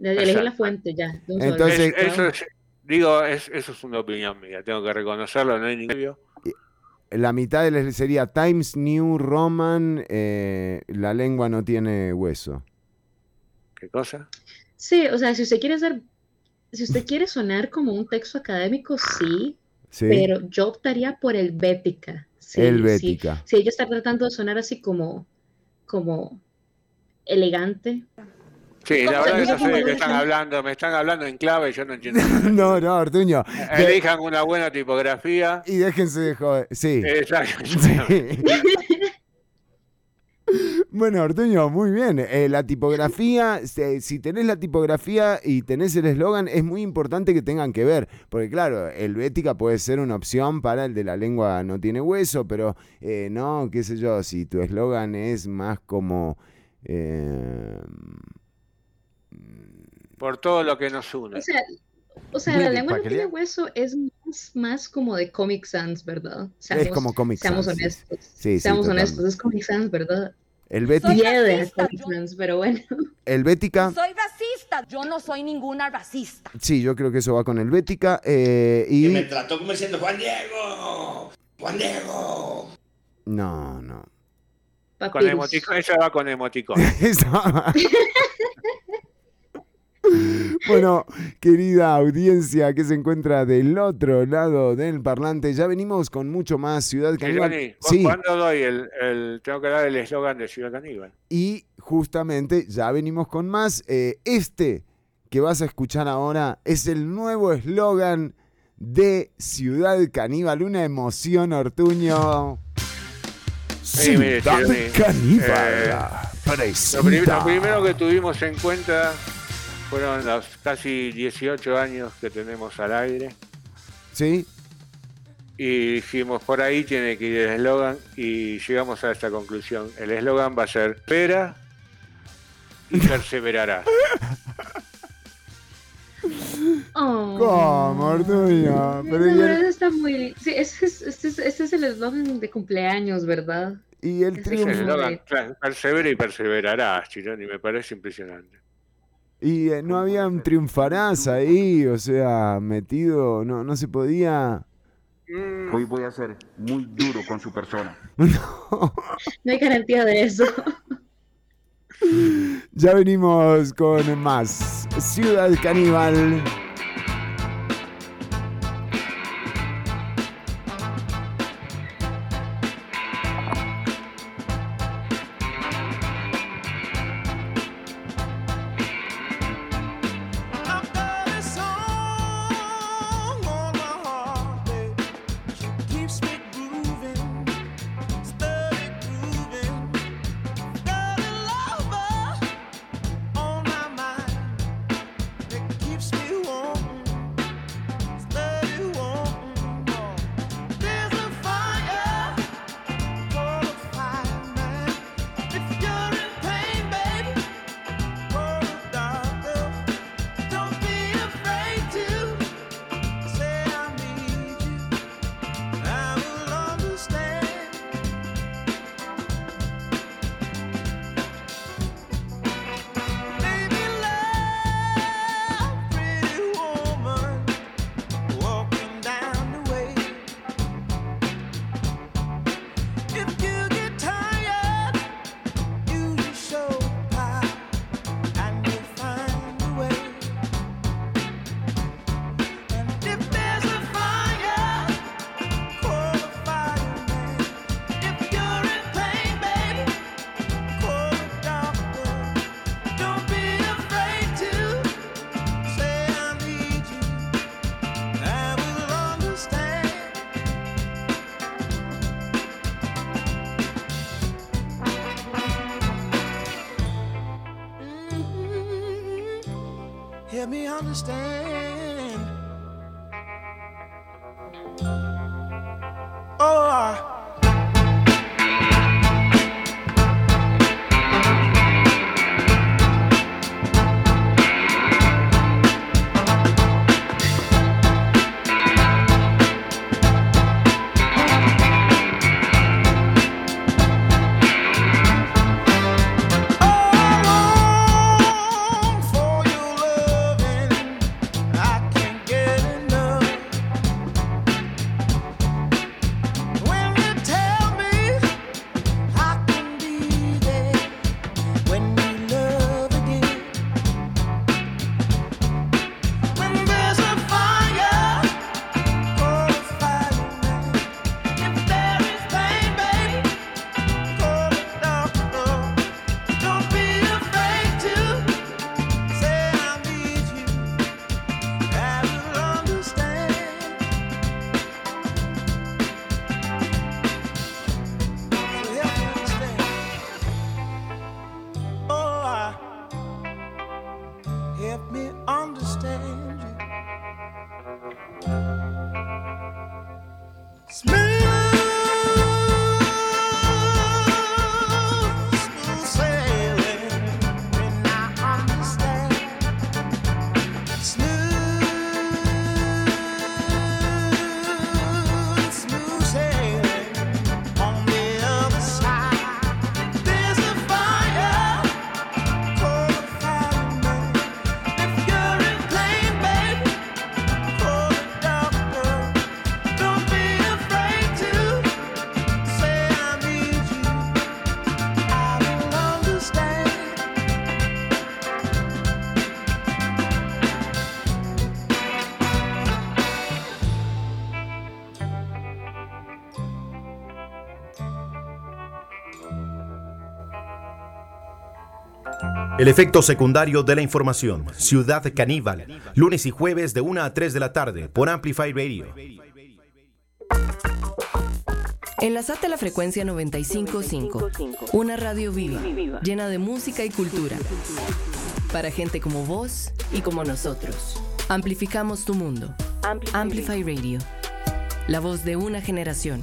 Elegir la fuente ya. Entonces, eso es, Digo, es, eso es una opinión mía, tengo que reconocerlo, no hay ningún La mitad de sería Times New Roman, eh, la lengua no tiene hueso. ¿Qué cosa? Sí, o sea, si usted quiere ser, si usted [laughs] quiere sonar como un texto académico, sí, pero yo optaría por el Bética. el Bética. Si ella está tratando de sonar así como, como elegante, Sí, la verdad es que no sé de qué están hablando, me están hablando en clave y yo no entiendo. [laughs] no, no, Artuño. Elijan una buena tipografía. Y déjense de joder. Sí. Exacto. [laughs] Bueno, Artuño, muy bien. Eh, la tipografía, si tenés la tipografía y tenés el eslogan, es muy importante que tengan que ver. Porque claro, el Bética puede ser una opción para el de la lengua no tiene hueso, pero eh, no, qué sé yo, si tu eslogan es más como... Eh, por todo lo que nos une. O sea, la lengua no tiene hueso es más, como de Comic Sans, ¿verdad? es como Comic Sans. Seamos honestos. Sí, seamos honestos, es Comic Sans, ¿verdad? El Bética. pero bueno. [laughs] El Bética. Soy racista, yo no soy ninguna racista. Sí, yo creo que eso va con el Bética. Eh, y... Que me trató como diciendo Juan Diego. Juan Diego. No, no. Con emoticón, eso va con emoticón. [laughs] [laughs] [laughs] Bueno, querida audiencia que se encuentra del otro lado del parlante, ya venimos con mucho más Ciudad Caníbal. Sí. ¿Cuándo doy el, tengo que dar el eslogan de Ciudad Caníbal? Y justamente ya venimos con más. Eh, este que vas a escuchar ahora es el nuevo eslogan de Ciudad Caníbal. Una emoción, Ortuño. Ciudad Caníbal. Eh, Lo, primero que tuvimos en cuenta fueron los casi 18 años que tenemos al aire. Sí. Y dijimos, por ahí tiene que ir el eslogan y llegamos a esta conclusión. El eslogan va a ser, espera y perseverará. [laughs] Oh. ¿Cómo, Artuño? Pero está muy... Sí, ese es, este es, el eslogan de cumpleaños, ¿verdad? Y el eslogan, persevera y perseverará, Chironi, me parece impresionante. Y eh, no había un triunfarás ahí, o sea, metido, no, no se podía... Mm. Hoy voy a ser muy duro con su persona. [laughs] no. no hay garantía de eso. Ya venimos con más Ciudad Caníbal. El efecto secundario de la información. Ciudad Caníbal. Lunes y jueves de 1 a 3 de la tarde por Amplify Radio. Enlazate a la frecuencia 955, una radio viva, llena de música y cultura. Para gente como vos y como nosotros. Amplificamos tu mundo. Amplify Radio. La voz de una generación.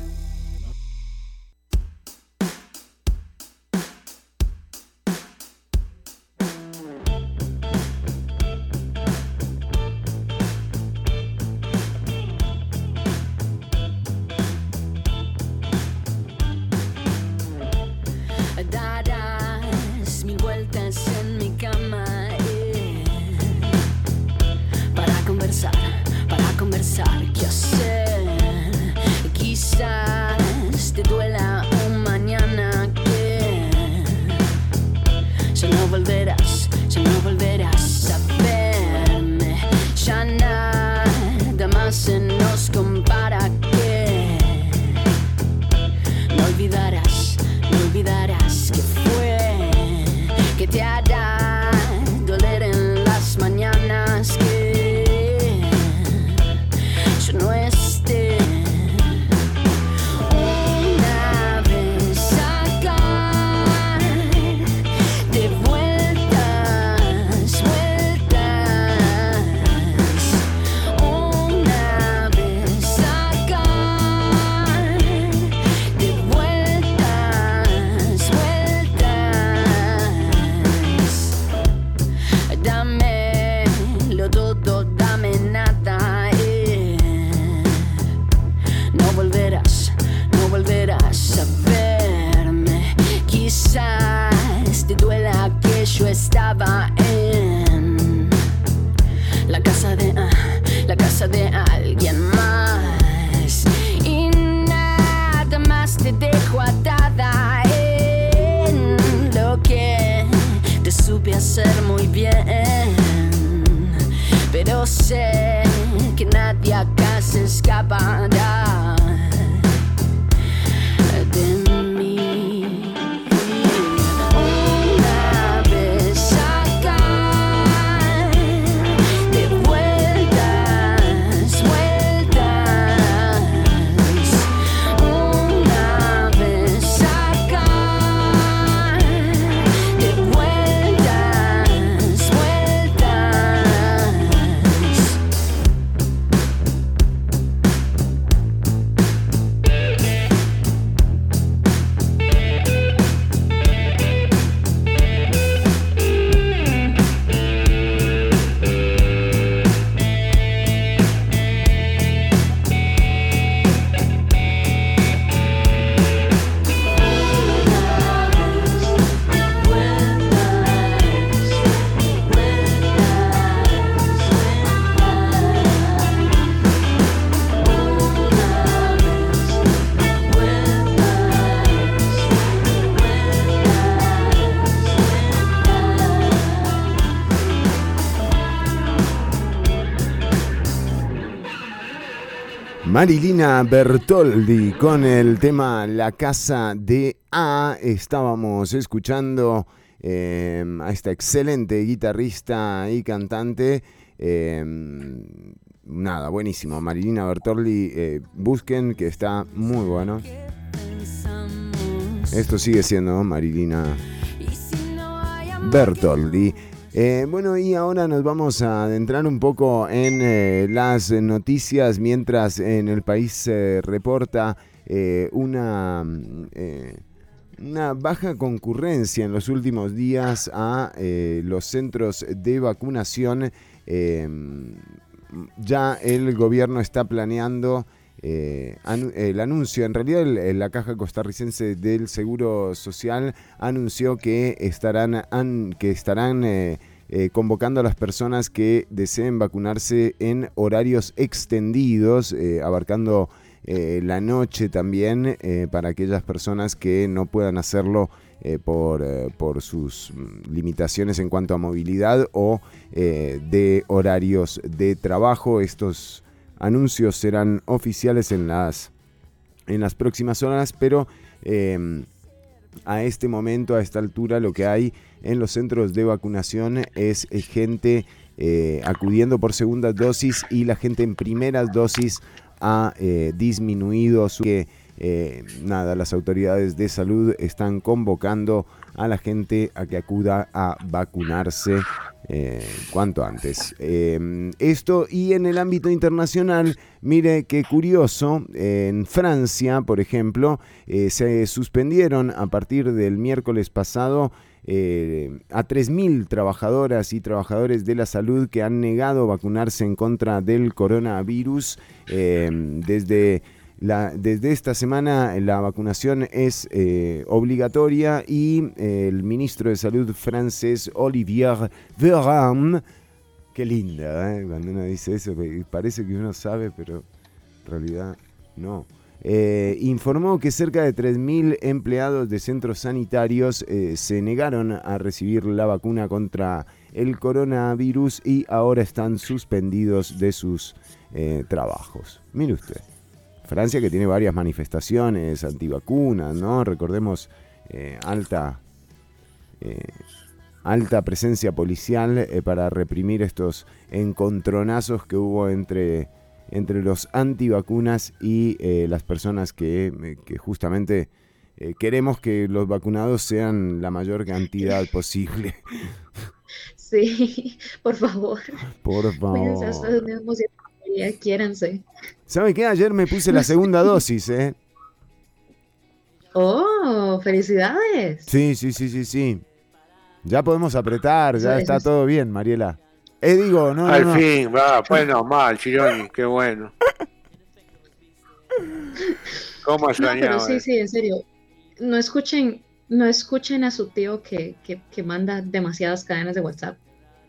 Marilina Bertoldi con el tema La Casa de A. Estábamos escuchando em, a esta excelente guitarrista y cantante. Em, nada, buenísimo. Marilina Bertoldi, eh, busquen que está muy bueno. Esto sigue siendo Marilina Bertoldi. Eh, bueno, y ahora nos vamos a adentrar un poco en eh, las noticias mientras en el país se reporta eh, una, una baja concurrencia en los últimos días a los centros de vacunación. ya el gobierno está planeando el anuncio, en realidad la Caja Costarricense del Seguro Social anunció que estarán, que estarán eh, eh, convocando a las personas que deseen vacunarse en horarios extendidos, eh, abarcando la noche también para aquellas personas que no puedan hacerlo por, por, sus mm, limitaciones en cuanto a movilidad o de horarios de trabajo. Estos anuncios serán oficiales en las, en las próximas horas, pero em, a este momento, a esta altura, lo que hay en los centros de vacunación es gente eh, acudiendo por segunda dosis y la gente en primeras dosis ha eh, disminuido su eh, nada, las autoridades de salud están convocando a la gente a que acuda a vacunarse eh, cuanto antes. Em, esto y en el ámbito internacional, mire qué curioso, en Francia, por ejemplo, eh, se suspendieron a partir del miércoles pasado eh, a 3.000 trabajadoras y trabajadores de la salud que han negado vacunarse en contra del coronavirus em, desde desde esta semana la vacunación es eh, obligatoria y eh, el ministro de Salud francés Olivier Véran, qué linda, ¿eh? cuando uno dice eso, parece que uno sabe, pero en realidad no. informó que cerca de 3.000 empleados de centros sanitarios se negaron a recibir la vacuna contra el coronavirus y ahora están suspendidos de sus trabajos. Mire usted. Francia que tiene varias manifestaciones antivacunas, ¿no? Recordemos eh, alta, eh, alta presencia policial eh, para reprimir estos encontronazos que hubo entre, entre los antivacunas y las personas que, que justamente queremos que los vacunados sean la mayor cantidad posible. [laughs] Sí, por favor. Por favor. Cuídense, ¿Sabe qué? Ayer me puse la segunda [laughs] dosis, ¿eh? Oh, felicidades. Sí, sí, sí, sí, sí. Ya podemos apretar, ya está todo bien, Mariela. Eh, digo, no, Al fin, va, [laughs] bueno, mal, Chironi, qué bueno. ¿Cómo extrañaba? No, pero sí, sí, en serio. No escuchen, no escuchen a su tío que, que, manda demasiadas cadenas de WhatsApp.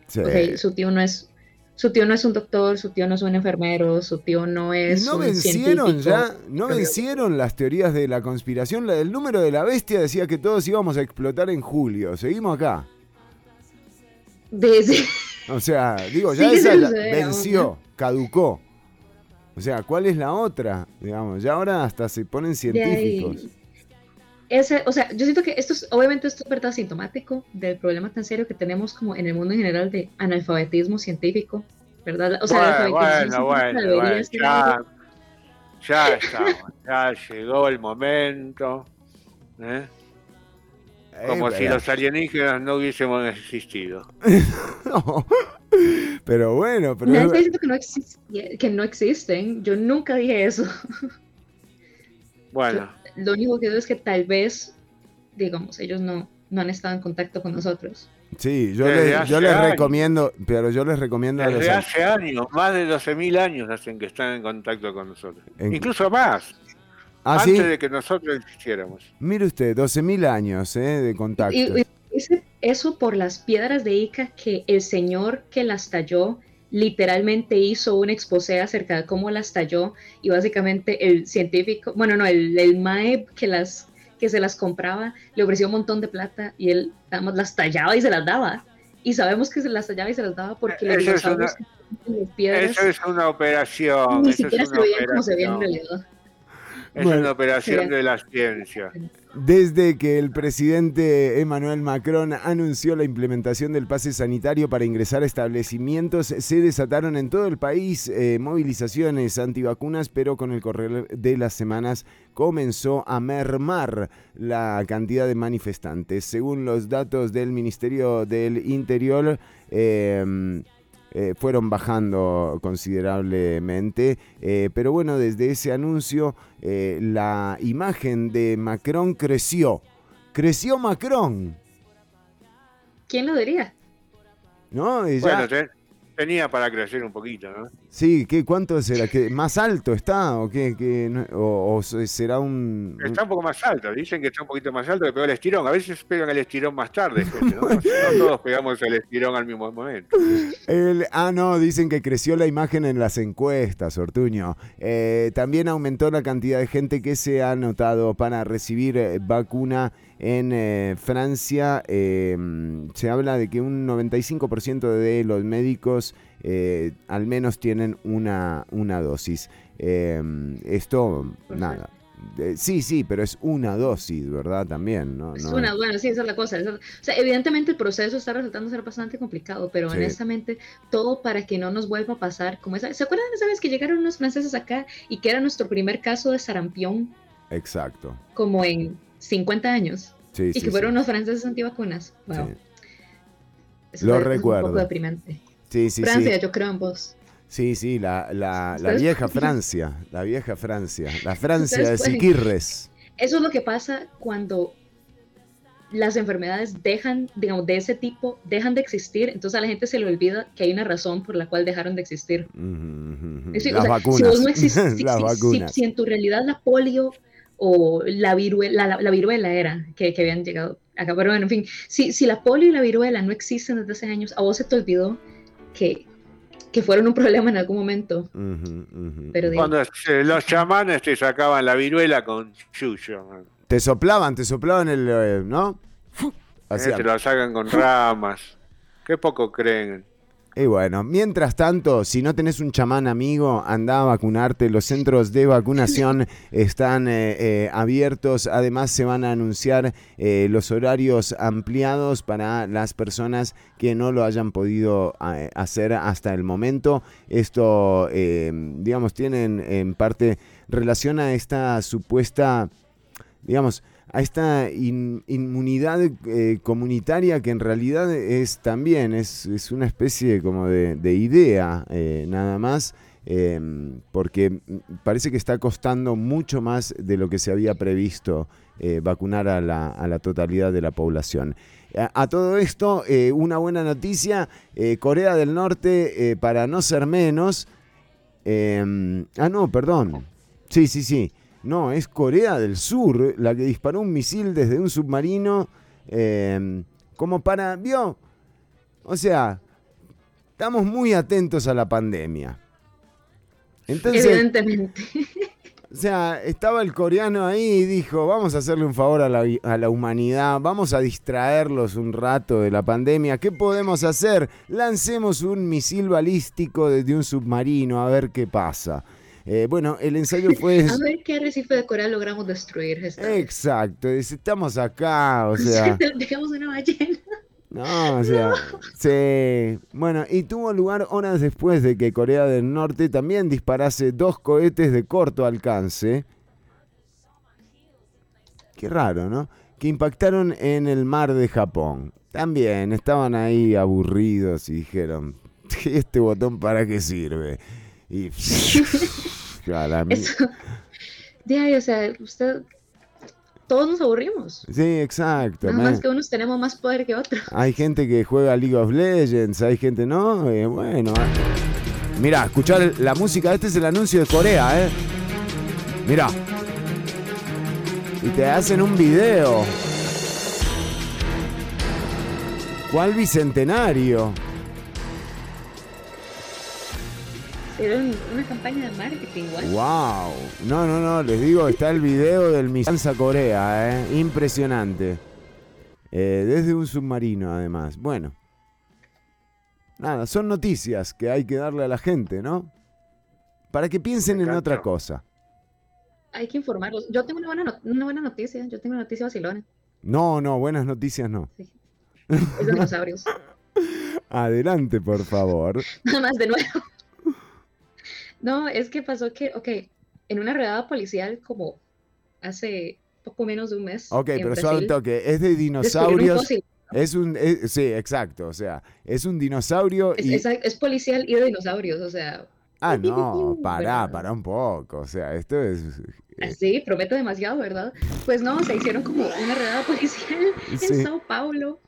Sí. su tío no es su tío no es un doctor, su tío no es un enfermero, su tío no es no un vencieron ya, no vencieron las teorías de la conspiración. La del número de la bestia decía que todos íbamos a explotar en julio. Seguimos acá. Desde... O sea, digo, [laughs] ya esa venció, caducó. O sea, ¿cuál es la otra? Digamos, ya ahora hasta se ponen científicos ese, o sea, yo siento que esto es, obviamente esto es verdad sintomático del problema tan serio que tenemos como en el mundo en general de analfabetismo científico, ¿verdad? O sea, bueno, bueno, bueno, ya, ya estamos, ya llegó el momento, ¿eh? Como si los alienígenas no hubiésemos existido. [laughs] no. Pero bueno, pero... Nadie está diciendo que no, que no existen. Yo nunca dije eso. Bueno lo único que digo es que tal vez, digamos, ellos no, no han estado en contacto con nosotros. Sí, yo, les, yo les recomiendo, pero yo les recomiendo Desde hace años, más de 12.000 años hacen que están en contacto con nosotros. Incluso más. ¿Ah, antes de que nosotros existiéramos. Mire usted, 12.000 años ¿eh? de contacto. Y, eso por las piedras de Ica que el señor que las talló literalmente hizo un exposé acerca de cómo las talló y básicamente el científico, bueno, no, el, el MAE que, las, que se las compraba le ofreció un montón de plata y él nada las tallaba y se las daba. Y sabemos que se las tallaba y se las daba porque los dinosaurios piedras... Eso es una operación. Ni siquiera se veían como se veían en realidad. Es una operación de la ciencia. Desde que el presidente Emmanuel Macron anunció la implementación del pase sanitario para ingresar a establecimientos, se desataron en todo el país eh, movilizaciones antivacunas, pero con el correr de las semanas comenzó a mermar la cantidad de manifestantes. Según los datos del Ministerio del Interior, eh, eh, fueron bajando considerablemente. Eh, pero bueno, desde ese anuncio eh, la imagen de Macron creció. Creció Macron. ¿Quién lo diría? ¿No? Bueno, tenía para crecer un poquito, ¿no? Sí, ¿qué, ¿cuánto será? ¿Qué, ¿Más alto está o qué? o, será un...? Está un poco más alto, dicen que está un poquito más alto que pegó el estirón. A veces pegan el estirón más tarde, [laughs] ¿no? no todos pegamos el estirón al mismo momento. ah, no, dicen que creció la imagen en las encuestas, Ortuño. Eh, también aumentó la cantidad de gente que se ha anotado para recibir eh, vacuna en eh, Francia. se habla de que un 95% de los médicos eh, al menos tienen una, una dosis. Em, esto, nada. Eh, sí, sí, pero es una dosis, ¿verdad? También, ¿no? Es una, bueno, sí, esa es la cosa. o sea, evidentemente el proceso está resultando ser bastante complicado, pero honestamente, todo para que no nos vuelva a pasar como esa. ¿Se acuerdan esa vez que llegaron unos franceses acá y que era nuestro primer caso de sarampión? Exacto. Como en 50 años. Sí, y que fueron los franceses antivacunas. Wow. Lo recuerdo. un poco deprimente. Sí, sí, Francia, yo creo en vos. Sí, sí, la, la, la vieja Francia, la vieja Francia, la Francia de Siquirres. Eso es lo que pasa cuando las enfermedades dejan, digamos, de ese tipo, dejan de existir, entonces a la gente se le olvida que hay una razón por la cual dejaron de existir. si, en tu realidad la polio o la viruela, la, viruela era que, que, habían llegado acá, pero bueno, en fin, si, si la polio y la viruela no existen desde hace años, a vos se te olvidó que, que fueron un problema en algún momento. Pero Cuando los chamanes te sacaban la viruela con chucho. Te soplaban, te soplaban el, eh, ¿no? Así te lo sacan con ramas. Qué poco creen. Y bueno, mientras tanto, si no tenés un chamán amigo, anda a vacunarte. Los centros de vacunación están eh, eh, abiertos. Además, se van a anunciar eh, los horarios ampliados para las personas que no lo hayan podido hacer hasta el momento. Esto, digamos, tienen en parte relación a esta supuesta, digamos, a esta inmunidad eh, comunitaria que en realidad es también, es, una especie como de, idea eh, nada más, em, porque parece que está costando mucho más de lo que se había previsto eh, vacunar a la, totalidad de la población. A, todo esto, una buena noticia, Corea del Norte, para no ser menos, em, ah no, perdón, sí, sí, sí. No, es Corea del Sur la que disparó un misil desde un submarino em, como para, ¿vio? O sea, estamos muy atentos a la pandemia. Entonces, Evidentemente. O sea, estaba el coreano ahí y dijo, vamos a hacerle un favor a la, a la, humanidad, vamos a distraerlos un rato de la pandemia. ¿Qué podemos hacer? Lancemos un misil balístico desde un submarino a ver qué pasa. Eh, bueno, el ensayo [laughs] fue... A ver qué arrecife de coral logramos destruir. Exacto, estamos acá, o [laughs] sea... [laughs] Dejamos una ballena. No, o sea, sí. Bueno, y tuvo lugar horas después de que Corea del Norte también disparase dos cohetes de corto alcance. Qué raro, ¿no? Que impactaron en el mar de Japón. También estaban ahí aburridos y dijeron, ¿este botón para qué sirve? Y. [laughs] [laughs] Eso. o sea, usted. Todos nos aburrimos. Sí, exacto. Nada más que unos tenemos más poder que otros. Hay gente que juega League of Legends, hay gente no. Eh, bueno. Ah. Mira, escuchar la música. Este es el anuncio de Corea, ¿eh? Mira. Y te hacen un video. ¿Cuál bicentenario? Hicieron una campaña de marketing, ¡Wow! No, no, no, les digo, está el video del Misanza Corea, ¿eh? Impresionante. Eh, desde un submarino, además. Bueno. Nada, son noticias que hay que darle a la gente, ¿no? Para que piensen en otra cosa. Hay que informarlos. Yo tengo una buena, una buena noticia. Yo tengo una noticia vacilona. No, no, buenas noticias no. Sí. Es de dinosaurios. [laughs] Adelante, por favor. [laughs] Nada más de nuevo. No, es que pasó que, ok, en una redada policial como hace poco menos de un mes. Ok, pero suave un toque, es de dinosaurios. Es un, sí, exacto, o sea, es un dinosaurio y... Es, policial y de dinosaurios, o sea... Ah, no, pará, pará un poco, o sea, esto es... Eh, sí, prometo demasiado, ¿verdad? Pues no, se hicieron como una redada policial en Sao Paulo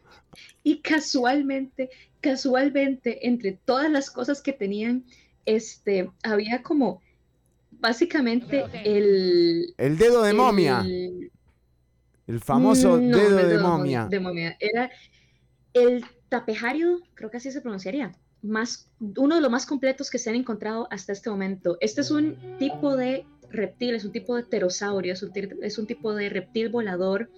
y casualmente, casualmente, entre todas las cosas que tenían este, había como básicamente el... El dedo de momia. El, famoso dedo, de, momia. de momia. Era el tapejario, creo que así se pronunciaría, más, uno de los más completos que se han encontrado hasta este momento. Este es un tipo de reptil, es un tipo de pterosaurio, es un, es un tipo de reptil volador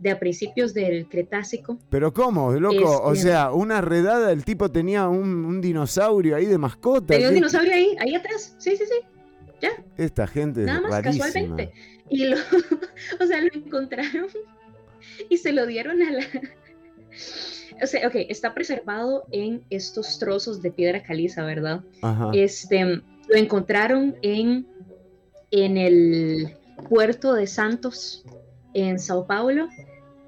de a principios del Cretácico. Pero ¿cómo, loco? o este, sea, una redada, el tipo tenía un, dinosaurio ahí de mascota. Tenía un dinosaurio ahí, ahí atrás. Sí, sí, sí. Ya. Esta gente Nada más casualmente. Y lo, [laughs] o sea, lo encontraron y se lo dieron a la... [laughs] O sea, ok, está preservado en estos trozos de piedra caliza, ¿verdad? Este, lo encontraron en, en el puerto de Santos en Sao Paulo.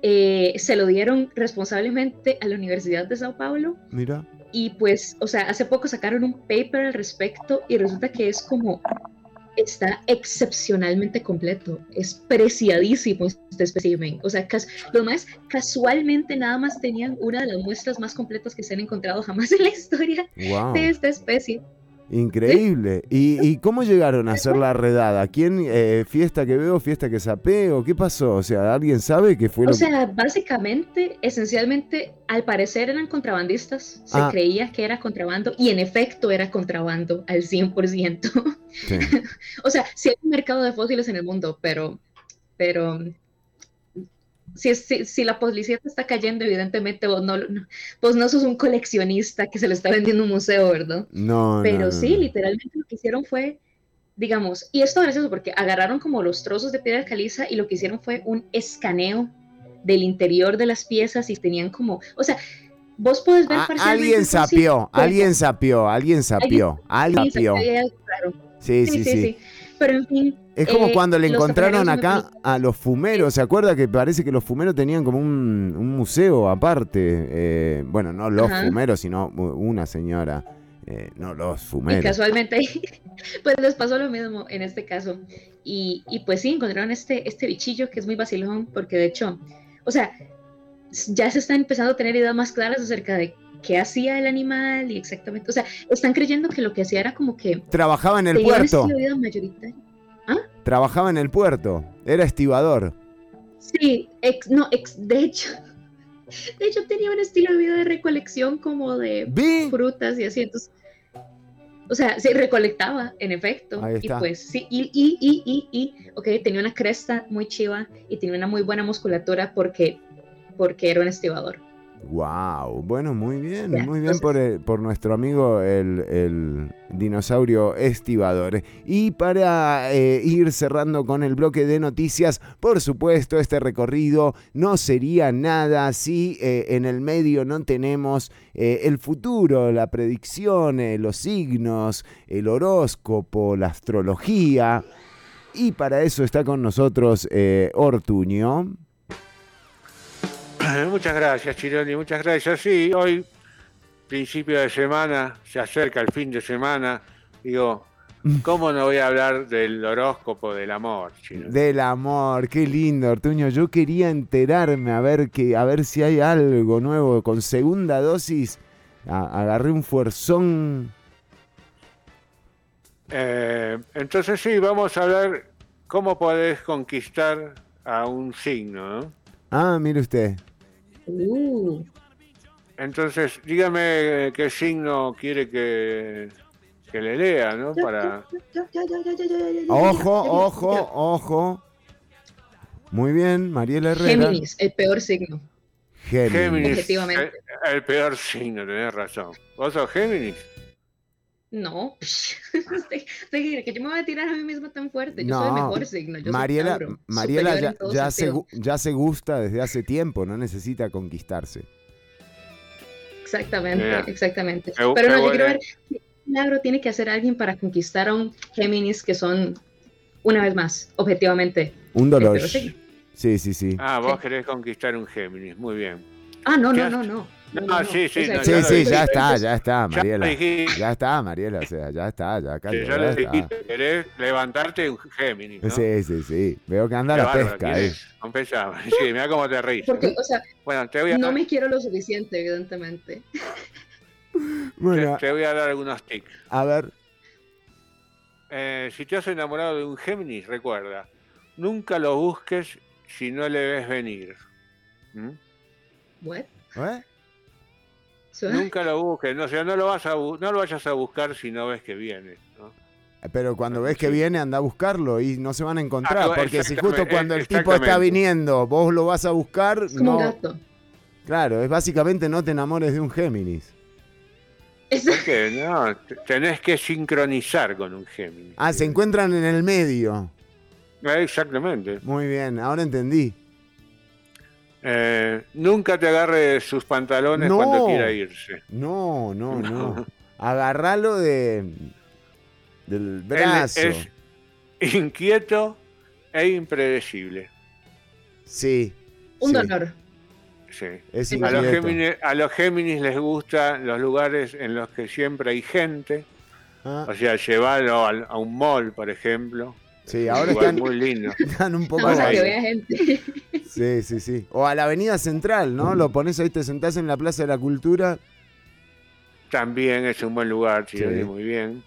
Eh, se lo dieron responsablemente a la Universidad de Sao Paulo. Mira. Y pues, o sea, hace poco sacaron un paper al respecto y resulta que es como está excepcionalmente completo, es preciadísimo este espécimen. O sea, lo más casualmente nada más tenían una de las muestras más completas que se han encontrado jamás en la historia de esta especie. Increíble. ¿Y, cómo llegaron a hacer la redada? ¿Quién, eh, fiesta que veo, fiesta que sapeo? ¿Qué pasó? O sea, ¿alguien sabe qué fue o sea, básicamente, esencialmente, al parecer eran contrabandistas. Se ah. creía que era contrabando y en efecto era contrabando al 100%. [laughs] o sea, sí hay un mercado de fósiles en el mundo, pero, pero si, si, la policía te está cayendo, evidentemente vos no, pues no sos un coleccionista que se le está vendiendo un museo, ¿verdad? No. Pero sí, literalmente lo que hicieron fue, digamos, y esto es gracioso porque agarraron como los trozos de piedra caliza y lo que hicieron fue un escaneo del interior de las piezas y tenían como, o sea, vos podés ver Alguien sapió, alguien sapió, alguien sapió, alguien sapió. sí, sí, sí. Pero en fin, es como eh, cuando le encontraron acá a los fumeros, ¿se acuerda que parece que los fumeros tenían como un, museo aparte? Eh, bueno, no los fumeros, sino una señora, eh, no los fumeros. Y casualmente, [laughs] pues les pasó lo mismo en este caso. Y, pues sí, encontraron este, este bichillo que es muy vacilón, porque de hecho, o sea, ya se están empezando a tener ideas más claras acerca de qué hacía el animal y exactamente, o sea, están creyendo que lo que hacía era como que... Trabajaba en el puerto. Trabajaba en el puerto, era estibador. Sí, no, de hecho, [laughs] de hecho tenía un estilo de vida de recolección como de frutas y así, entonces, o sea, se recolectaba, en efecto. Y pues sí, y, y, y, y, y, ok, tenía una cresta muy chiva y tenía una muy buena musculatura porque, porque era un estibador. Wow, bueno, muy bien, muy bien por, por nuestro amigo el, dinosaurio estibador. Y para eh, ir cerrando con el bloque de noticias, por supuesto, este recorrido no sería nada si eh, en el medio no tenemos eh, el futuro, la predicción, los signos, el horóscopo, la astrología. Y para eso está con nosotros Ortuño. [laughs] Muchas gracias, Chironi, muchas gracias. Sí, hoy, principio de semana, se acerca el fin de semana. Digo, ¿cómo no voy a hablar del horóscopo del amor? Del amor, qué lindo, Artuño. Yo quería enterarme a ver, que, a ver si hay algo nuevo. Con segunda dosis, agarré un fuerzón. Eh, entonces sí, vamos a hablar cómo podés conquistar a un signo, ¿no? Ah, mire usted. Uh. Entonces, dígame qué signo quiere que, que le lea, ¿no? Para... Ojo, ojo, ojo. Muy bien, Mariela Herrera. Géminis, el peor signo. Géminis. Objetivamente. El, el, peor signo, tenés razón. ¿Vos sos Géminis? No, [laughs] que yo me voy a tirar a mí misma tan fuerte. Yo soy el mejor signo. Yo Mariela, Mariela ya, ya, se, ya se gusta desde hace tiempo, no necesita conquistarse. Exactamente, exactamente. Pero no, yo quiero ver qué milagro tiene que hacer alguien para conquistar a un Géminis que son, una vez más, objetivamente. Un dolor. Sí, sí, sí. Ah, vos querés conquistar un Géminis, muy bien. Ah, no, no, no, no. No, sí, sí, sí, sí, ya está, ya está, Mariela. Ya, está, Mariela, o sea, ya está, ya acá. ya, le dijiste, querés levantarte un Géminis, ¿no? Sí, sí, sí. Veo que anda la pesca ahí. [laughs] Sí, mira cómo te ríes. Porque, o sea, bueno, te voy a no me quiero lo suficiente, evidentemente. Bueno, te, voy a dar algunos tics. A ver. Eh, si te has enamorado de un Géminis, recuerda, nunca lo busques si no le ves venir. ¿Mm? ¿What? ¿Eh? Nunca lo busques, no, no, lo vas a, no lo vayas a buscar si no ves que viene. Pero cuando ves que viene, anda a buscarlo y no se van a encontrar. Ah, porque si justo cuando el tipo está viniendo, vos lo vas a buscar. no... Claro, es básicamente no te enamores de un Géminis. Porque no, tenés que sincronizar con un Géminis. Ah, se encuentran en el medio. Exactamente. Muy bien, ahora entendí. Eh, nunca te agarre sus pantalones cuando quiera irse. No, no, [laughs] no. Agarralo de del brazo. es inquieto e impredecible. Sí. Un dolor. Sí. a, los Géminis, a los Géminis les gustan los lugares en los que siempre hay gente. Ah. O sea, llevarlo a, un mall, por ejemplo. Sí, ahora están muy lindo. [laughs] Están un poco. que vea gente. [laughs] Sí, sí, sí. O a la Avenida Central, ¿no? Lo pones ahí, te sentás en la Plaza de la Cultura. También es un buen lugar, sí. muy bien.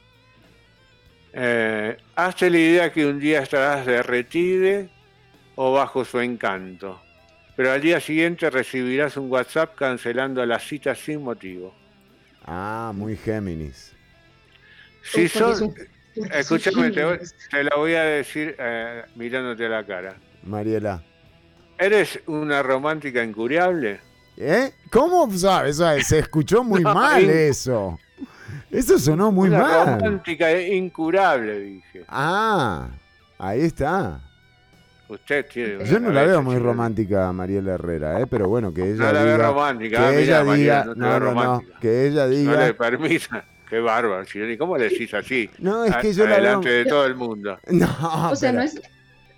Eh, hazte la idea que un día estarás derretide o bajo su encanto, pero al día siguiente recibirás un WhatsApp cancelando la cita sin motivo. Ah, muy Géminis. Si son, escúchame, [laughs] te, la voy a decir eh, mirándote a la cara. Mariela. ¿Eres una romántica incuriable? ¿Eh? ¿Cómo sabes? Se escuchó muy [laughs] mal eso. Eso sonó muy Una mal. Romántica e incurable, dije. Ah, ahí está. Usted tiene. Yo no la veo muy romántica, Mariela Herrera, ¿eh? pero bueno, que ella no la diga. Veo romántica, que ah, ella diga. no, no, no, que ella diga. No le permita. Qué bárbaro, ¿Cómo le decís así? No, es que yo la veo. de todo el mundo. [laughs] No, o sea, no es.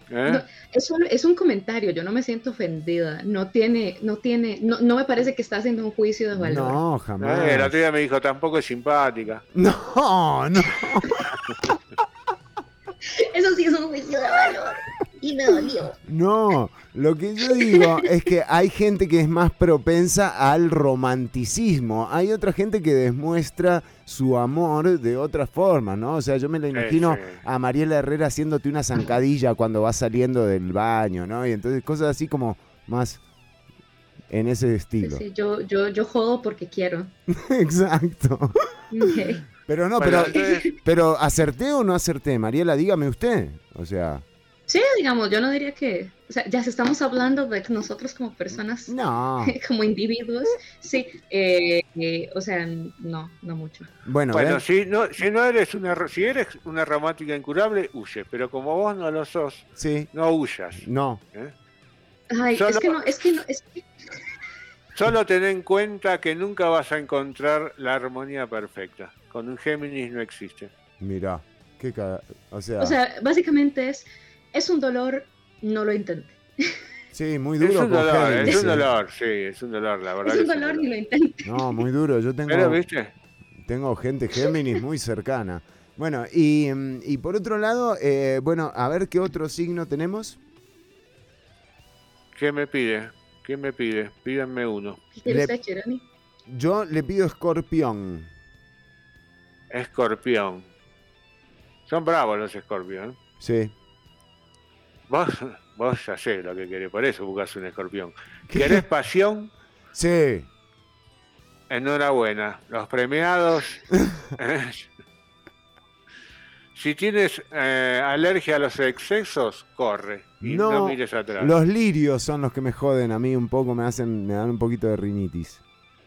¿Eh? es, un, es un comentario, yo no me siento ofendida, no tiene, no tiene, no, no me parece que está haciendo un juicio de valor. No, jamás. Eh, la tía me dijo, tampoco es simpática. No, no. [laughs] Eso sí es un juicio de valor. Y me dolió. No, lo que yo digo es que hay gente que es más propensa al romanticismo. Hay otra gente que demuestra su amor de otra forma, ¿no? O sea, yo me lo imagino a Mariela Herrera haciéndote una zancadilla cuando vas saliendo del baño, ¿no? Y entonces cosas así como más en ese estilo. Sí, yo, yo, yo jodo porque quiero. [laughs] Exacto. Pero no, pero, pero acerté o no acerté, Mariela, dígame usted. O sea. Sí, digamos, yo no diría que, o sea, ya estamos hablando de nosotros como personas, no. [laughs] como individuos, sí, eh, eh, o sea, no, no mucho. Bueno, bueno si no, si no eres una, si eres una romántica incurable, huye, pero como vos no lo sos, sí. no huyas. No. ¿eh? Ay, es que no, es que no, es que... Solo ten en cuenta que nunca vas a encontrar la armonía perfecta. Con un Géminis no existe. Mira, qué o sea, o sea, básicamente es es un dolor, no lo intente. Sí, muy duro. Es un dolor, es un dolor, sí, es un dolor, la verdad. Es un dolor, ni lo intente. No, muy duro. Yo tengo. Pero, ¿viste? Tengo gente Géminis muy cercana. Bueno, y, y por otro lado, eh, bueno, a ver qué otro signo tenemos. ¿Qué me pide? ¿Quién me pide? Pídanme uno. ¿Qué le, Yo le pido escorpión. Escorpión. Son bravos los escorpión. Sí. Vos, vos ya sé lo que querés, por eso buscas un escorpión. ¿Querés pasión? Sí. Enhorabuena. Los premiados. [laughs] si tienes eh, alergia a los excesos, corre. Y no, mires atrás. Los lirios son los que me joden a mí un poco, me hacen, me dan un poquito de rinitis.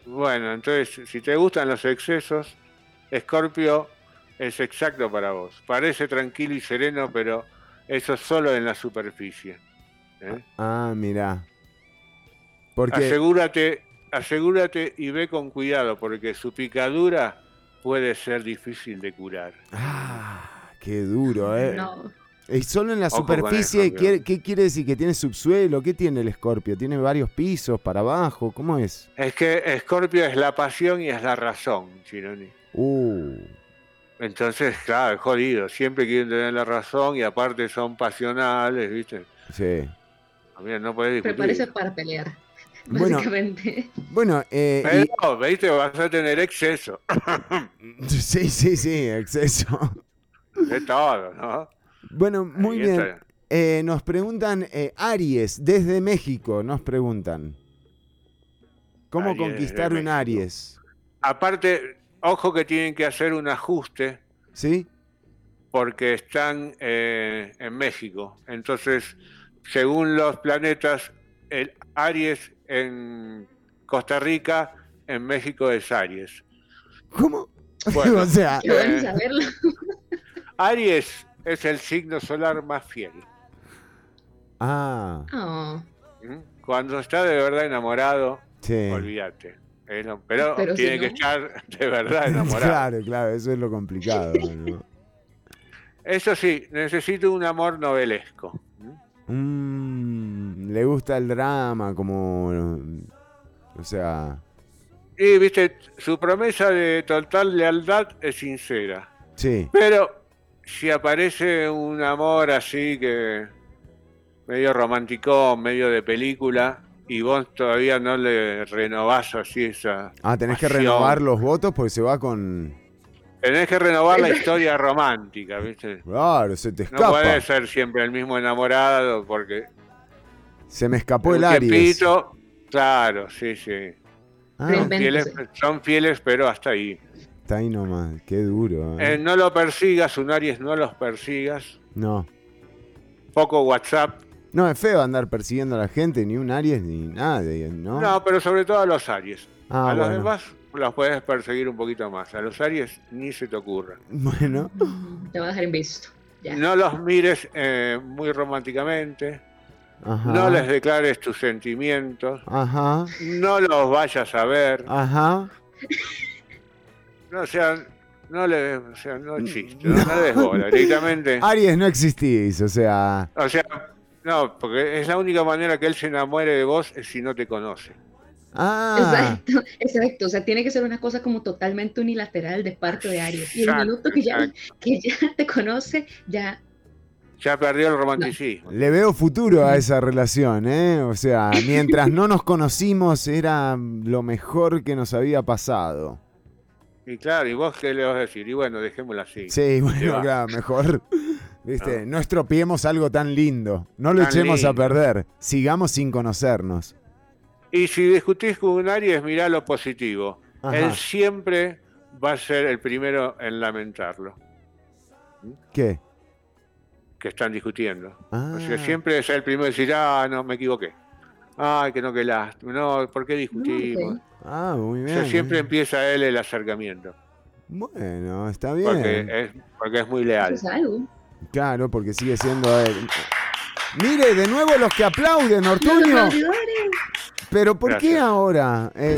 Bueno, entonces, si te gustan los excesos, Escorpio es exacto para vos. Parece tranquilo y sereno, pero eso solo en la superficie. ¿eh? Ah, mira. Porque... Asegúrate, asegúrate y ve con cuidado, porque su picadura puede ser difícil de curar. Ah, qué duro, ¿eh? No. Y solo en la superficie, ¿qué, quiere decir? ¿Que tiene subsuelo? ¿Qué tiene el escorpio? ¿Tiene varios pisos para abajo? ¿Cómo es? Es que escorpio es la pasión y es la razón, Chironi. Uh. Entonces, claro, es jodido. Siempre quieren tener la razón y aparte son pasionales, ¿viste? Sí. no puedes discutir. Prepárese para pelear. [laughs] Básicamente. Bueno, eh, Pero, ¿viste? Vas a tener exceso. [laughs] sí, sí, sí, exceso. De todo, ¿no? Bueno, muy bien. Eh, nos preguntan, eh, Aries, desde México, nos preguntan. ¿Cómo conquistar un Aries? Aparte, Ojo que tienen que hacer un ajuste. ¿Sí? Porque están eh, en México. Entonces, según los planetas, el Aries en Costa Rica, en México es Aries. ¿Cómo? [laughs] o sea, eh, [laughs] Aries es el signo solar más fiel. Ah. Oh. ¿Mm? Cuando está de verdad enamorado, olvídate pero, tiene que estar [laughs] de verdad [laughs] enamorado. claro, claro, eso es lo complicado. Eso sí, necesito un amor novelesco. Mm, le gusta el drama, como. O sea. Y viste, su promesa de total lealtad es sincera. Sí. Pero si aparece un amor así que. medio romántico, medio de película, y vos todavía no le renovás así esa. Ah, tenés que renovar los votos porque se va con. Tenés que renovar la historia romántica, ¿viste? Claro, se te escapa. No puede ser siempre el mismo enamorado porque. Se me escapó el Aries. claro, sí, sí. Ah. son, fieles, pero hasta ahí. Está ahí nomás, qué duro. ¿eh? Eh, no lo persigas, un Aries, no los persigas. No. Poco WhatsApp. No, es feo andar persiguiendo a la gente, ni un Aries, ni nada, ¿no? No, pero sobre todo a los Aries. Ah, a los demás las puedes perseguir un poquito más. A los Aries ni se te ocurra. Bueno. Te va a dejar en visto. No los mires eh, muy románticamente. Ajá. No les declares tus sentimientos. Ajá. No los vayas a ver. Ajá. No, o sea, no le, o sea, no existe. [laughs] No, no des bola. Directamente. Aries no existís, o sea. O sea, no, porque es la única manera que él se enamore de vos es si no te conoce. Ah. Exacto, exacto. O sea, tiene que ser una cosa como totalmente unilateral de parte de Aries. Y el minuto que ya, que ya te conoce, ya. Ya perdió el romanticismo. Le veo futuro a esa relación, ¿eh? O sea, mientras no nos conocimos era lo mejor que nos había pasado. Y claro, ¿y vos qué le vas a decir? Y bueno, dejémoslo así. Sí, bueno, claro, mejor. ¿Viste? No. estropiemos algo tan lindo. No lo echemos a perder. Sigamos sin conocernos. Y si discutís con un Aries, mirá lo positivo. Él siempre va a ser el primero en lamentarlo. ¿Qué? Que están discutiendo. O sea, ah. siempre es el primero en decir, ah, no, me equivoqué. Ay, que no, que lástima. No, ¿por qué discutimos? Ah, muy bien. O sea, siempre empieza él el acercamiento. Bueno, está bien. Porque es, porque es muy leal. Claro, porque sigue siendo él. Mire, de nuevo los que aplauden, Ortuño. Pero ¿por qué ahora? Eh,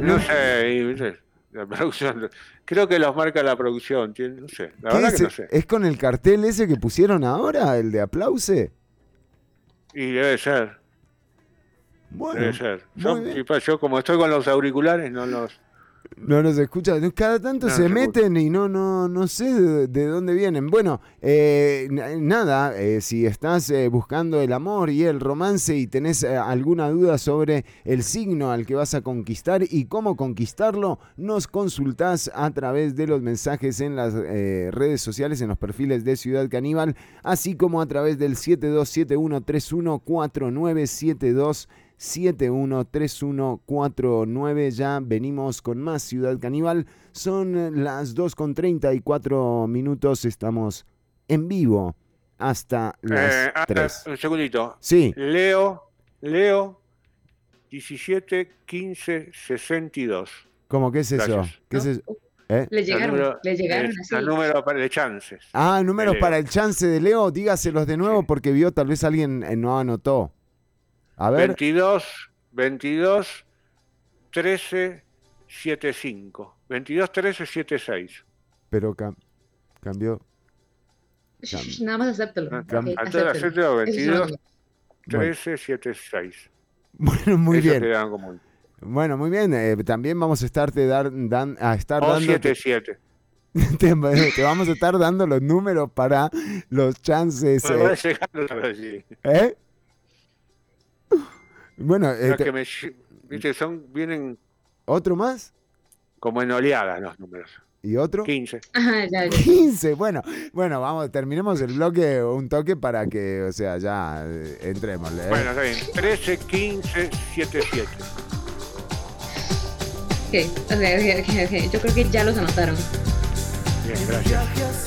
no sé, la producción, creo que los marca la producción, no sé, la verdad que no sé. ¿Es con el cartel ese que pusieron ahora, el de aplause? Y debe ser. Bueno, debe ser. yo como estoy con los auriculares, no los no nos escucha. Cada tanto se meten y no, no, no sé de, dónde vienen. Bueno, eh, nada, eh, si estás eh, buscando el amor y el romance y tenés alguna duda sobre el signo al que vas a conquistar y cómo conquistarlo, nos consultás a través de los mensajes en las redes sociales, en los perfiles de Ciudad Caníbal, así como a través del 7271314972 713149. Ya venimos con más Ciudad Caníbal. Son las 2 con 34 minutos. Estamos en vivo hasta las 3. Eh, un segundito. Sí. Leo, Leo 17 15 62. ¿Cómo que es eso? ¿Qué es eso? ¿Eh? Le llegaron, le llegaron así. El número para el chances. Ah, números para el chance de Leo, dígaselos de nuevo porque vio, tal vez alguien eh, no anotó. A ver. 22, 22, 13, 75. 22, 13, 76. Pero cambió. Nada más acéptalo. Ah, okay, acéptalo. 22, 13, 76. Bueno, muy bien. Bueno, muy bien. Eh, también vamos a estarte dar, dan, a estar dando. 77. [laughs] Te, te, vamos a estar dando los números para los chances. Eh. ¿Eh? Bueno, eh, que me, viste, son, vienen. ¿Otro más? Como en oleadas los números. ¿Y otro? 15. Ajá, ya, 15, bueno, bueno, vamos, terminemos el bloque un toque para que, o sea, ya eh, entremos. ¿eh? Bueno, está bien. 13, 15, 7, 7. Ok, ok, ok, ok. Yo creo que ya los anotaron. Bien, gracias.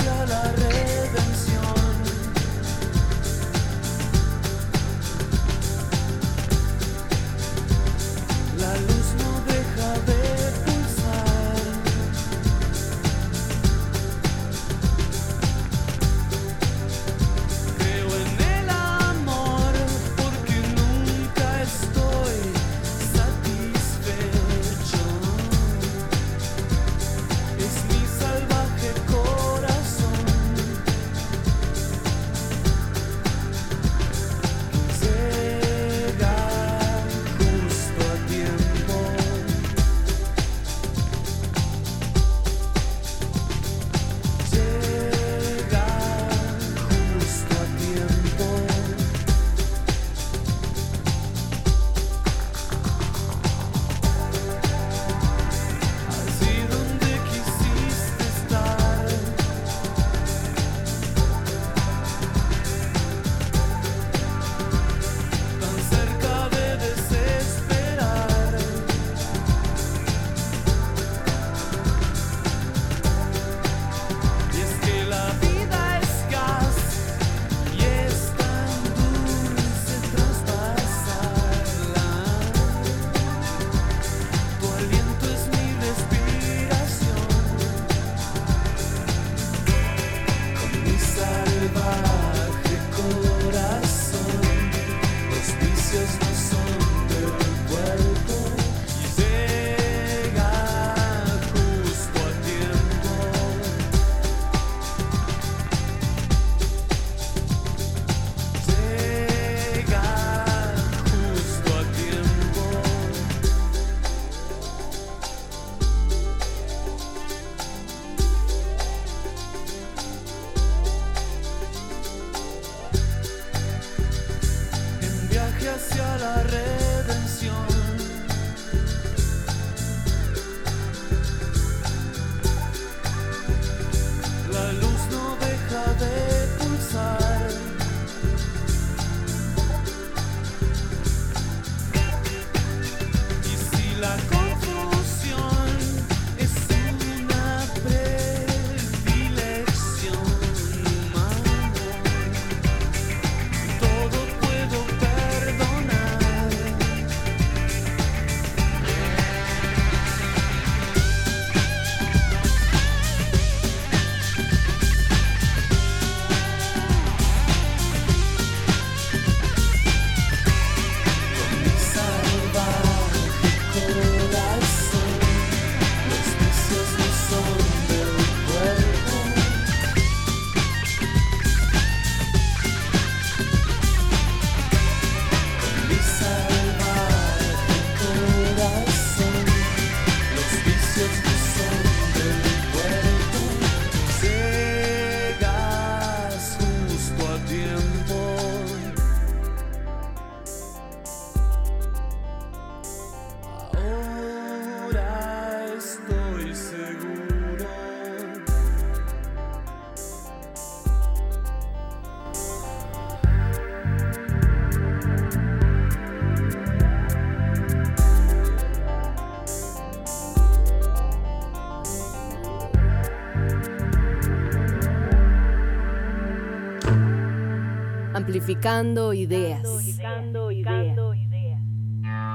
Amplificando ideas.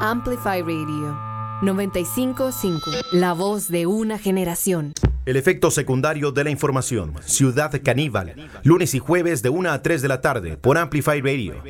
Amplify Radio 955, la voz de una generación. El efecto secundario de la información. Ciudad Caníbal. Lunes y jueves de 1 a 3 de la tarde por Amplify Radio.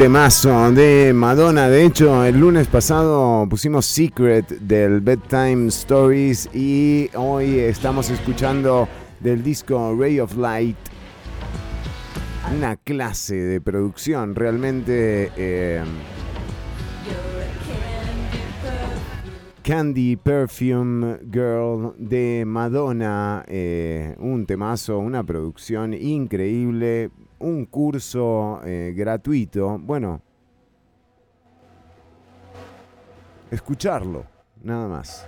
Temazo de Madonna. De hecho, el lunes pasado pusimos Secret del Bedtime Stories y hoy estamos escuchando del disco Ray of Light. Una clase de producción realmente... Eh, Candy Perfume Girl de Madonna, eh, un temazo, una producción increíble, un curso eh, gratuito. Bueno, escucharlo, nada más.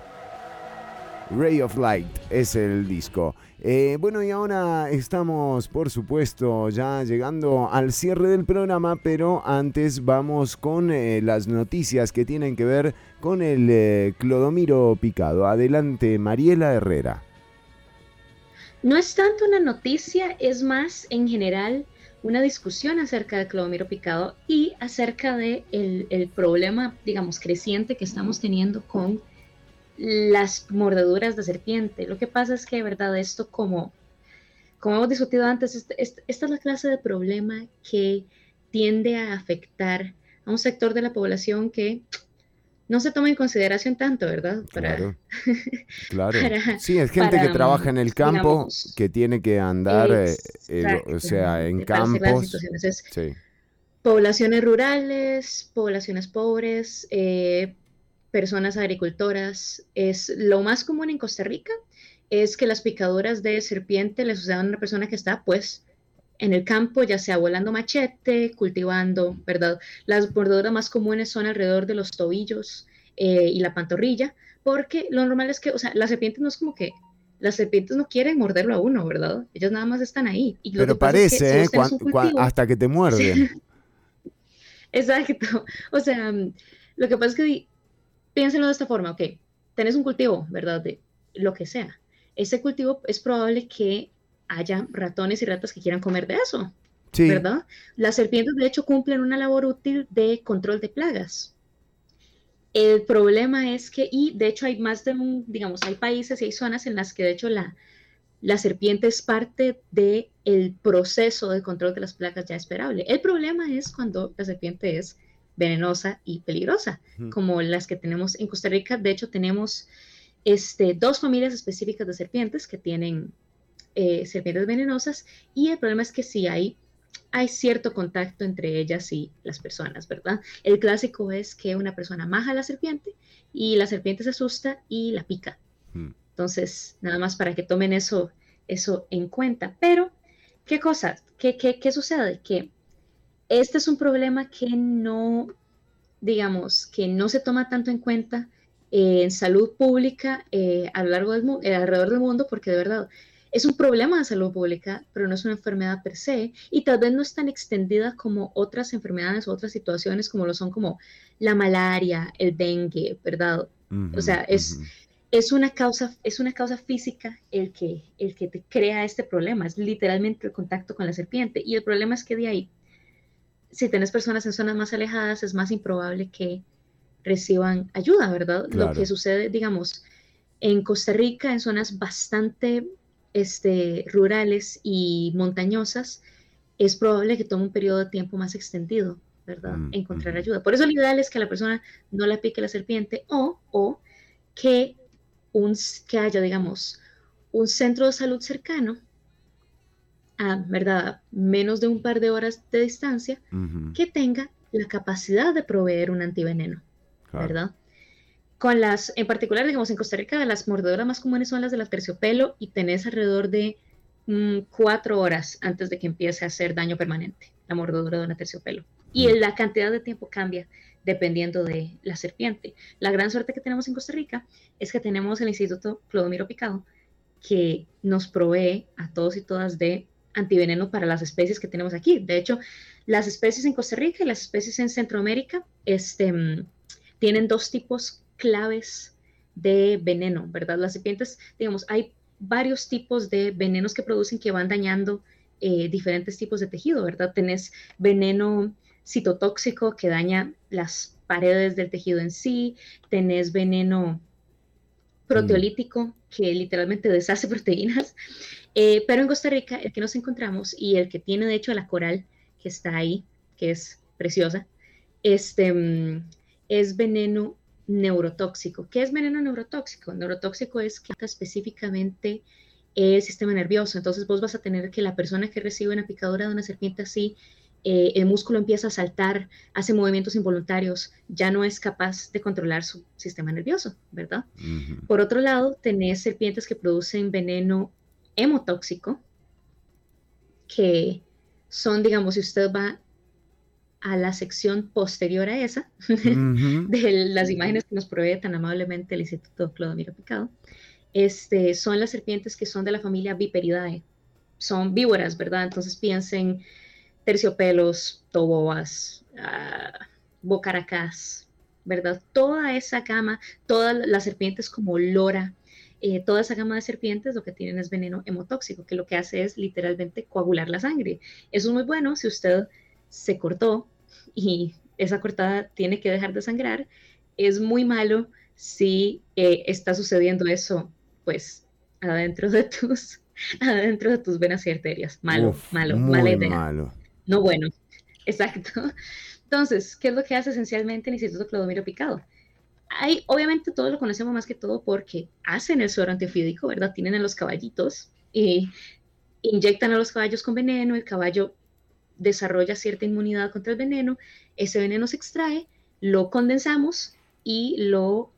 Ray of Light es el disco. Eh, bueno, y ahora estamos, por supuesto, ya llegando al cierre del programa, pero antes vamos con eh, las noticias que tienen que ver con el clodomiro picado. Adelante, Mariela Herrera. No es tanto una noticia, es más en general una discusión acerca del clodomiro picado y acerca de el problema, digamos, creciente que estamos teniendo con las mordeduras de serpiente. Lo que pasa es que, de verdad, esto como, como hemos discutido antes, este, este, esta es la clase de problema que tiende a afectar a un sector de la población que no se toma en consideración tanto, ¿verdad? claro. [laughs] claro. sí, es gente que trabaja en el campo, que tiene que andar, eh, o sea, en campos. Poblaciones rurales, poblaciones pobres, eh, personas agricultoras. Es lo más común en Costa Rica es que las picaduras de serpiente le sucedan a una persona que está pues en el campo, ya sea volando machete, cultivando, ¿verdad? Las mordeduras más comunes son alrededor de los tobillos eh, y la pantorrilla, porque lo normal es que, o sea, la serpiente no es como que las serpientes no quieren morderlo a uno, ¿verdad? Ellas nada más están ahí. Pero parece, ¿eh? hasta que te muerden. [laughs] Exacto. O sea, lo que pasa es que piénsenlo de esta forma, ok, tenés un cultivo, ¿verdad? De lo que sea. Ese cultivo es probable que haya ratones y ratas que quieran comer de eso, sí. ¿verdad? Las serpientes, de hecho, cumplen una labor útil de control de plagas. El problema es que, y de hecho hay más de un, digamos, hay países y hay zonas en las que de hecho la, la serpiente es parte del el proceso de control de las plagas ya esperable. El problema es cuando la serpiente es venenosa y peligrosa, como las que tenemos en Costa Rica. De hecho, tenemos este, dos familias específicas de serpientes que tienen eh, serpientes venenosas y el problema es que sí hay, hay cierto contacto entre ellas y las personas, ¿verdad? El clásico es que una persona maja a la serpiente y la serpiente se asusta y la pica. Entonces, nada más para que tomen eso, eso en cuenta. Pero, ¿qué cosa? ¿Qué, qué, qué sucede? Que este es un problema que no, digamos, que no se toma tanto en cuenta en salud pública eh, a lo largo del eh, alrededor del mundo, porque de verdad es un problema de salud pública, pero no es una enfermedad per se, y tal vez no es tan extendida como otras enfermedades o otras situaciones como lo son como la malaria, el dengue, ¿verdad? o sea, es, es, una causa, es una causa física el que, el que te crea este problema, es literalmente el contacto con la serpiente, y el problema es que de ahí si tienes personas en zonas más alejadas, es más improbable que reciban ayuda, ¿verdad? Lo que sucede, digamos, en Costa Rica, en zonas bastante este, rurales y montañosas, es probable que tome un periodo de tiempo más extendido, ¿verdad? Mm, Encontrar ayuda. Por eso lo ideal es que la persona no la pique la serpiente o, o que, un, que haya, digamos, un centro de salud cercano a ¿verdad? menos de un par de horas de distancia que tenga la capacidad de proveer un antiveneno, ¿verdad? Con las, en particular, digamos, en Costa Rica, las mordeduras más comunes son las de la terciopelo y tenés alrededor de mm, cuatro horas antes de que empiece a hacer daño permanente, la mordedura de una terciopelo. Y la cantidad de tiempo cambia dependiendo de la serpiente. La gran suerte que tenemos en Costa Rica es que tenemos el Instituto Clodomiro Picado, que nos provee a todos y todas de antiveneno para las especies que tenemos aquí. De hecho, las especies en Costa Rica y las especies en Centroamérica este, mm, tienen dos tipos claves de veneno, ¿verdad? Las serpientes, digamos, hay varios tipos de venenos que producen que van dañando eh, diferentes tipos de tejido, ¿verdad? Tenés veneno citotóxico que daña las paredes del tejido en sí, tenés veneno proteolítico que literalmente deshace [laughs] proteínas eh, pero en Costa Rica, el que nos encontramos y el que tiene de hecho la coral que está ahí, que es preciosa, este, mm, es veneno neurotóxico. ¿Qué es veneno neurotóxico? Neurotóxico es que específicamente el sistema nervioso. Entonces vos vas a tener que la persona que recibe una picadura de una serpiente así, eh, el músculo empieza a saltar, hace movimientos involuntarios, ya no es capaz de controlar su sistema nervioso, ¿verdad? Por otro lado, tenés serpientes que producen veneno hemotóxico, que son, digamos, si usted va a la sección posterior a esa, [laughs] de las imágenes que nos provee tan amablemente el Instituto Clodomiro Picado, este, son las serpientes que son de la familia Viperidae. Son víboras, ¿verdad? Entonces piensen terciopelos, tobobas, uh, bocaracás, ¿verdad? Toda esa gama, todas las serpientes como lora, eh, toda esa gama de serpientes lo que tienen es veneno hemotóxico, que lo que hace es literalmente coagular la sangre. Eso es muy bueno si usted se cortó y esa cortada tiene que dejar de sangrar. Es muy malo si eh, está sucediendo eso, pues, adentro de tus, [laughs] adentro de tus venas y arterias. Malo, malo, mala idea. Malo. No bueno. [laughs] Exacto. Entonces, ¿qué es lo que hace esencialmente el Instituto Clodomiro Picado? Hay, obviamente todos lo conocemos más que todo porque hacen el suero antiofídico, ¿verdad? Tienen a los caballitos y inyectan a los caballos con veneno, el caballo desarrolla cierta inmunidad contra el veneno, ese veneno se extrae, lo condensamos y lo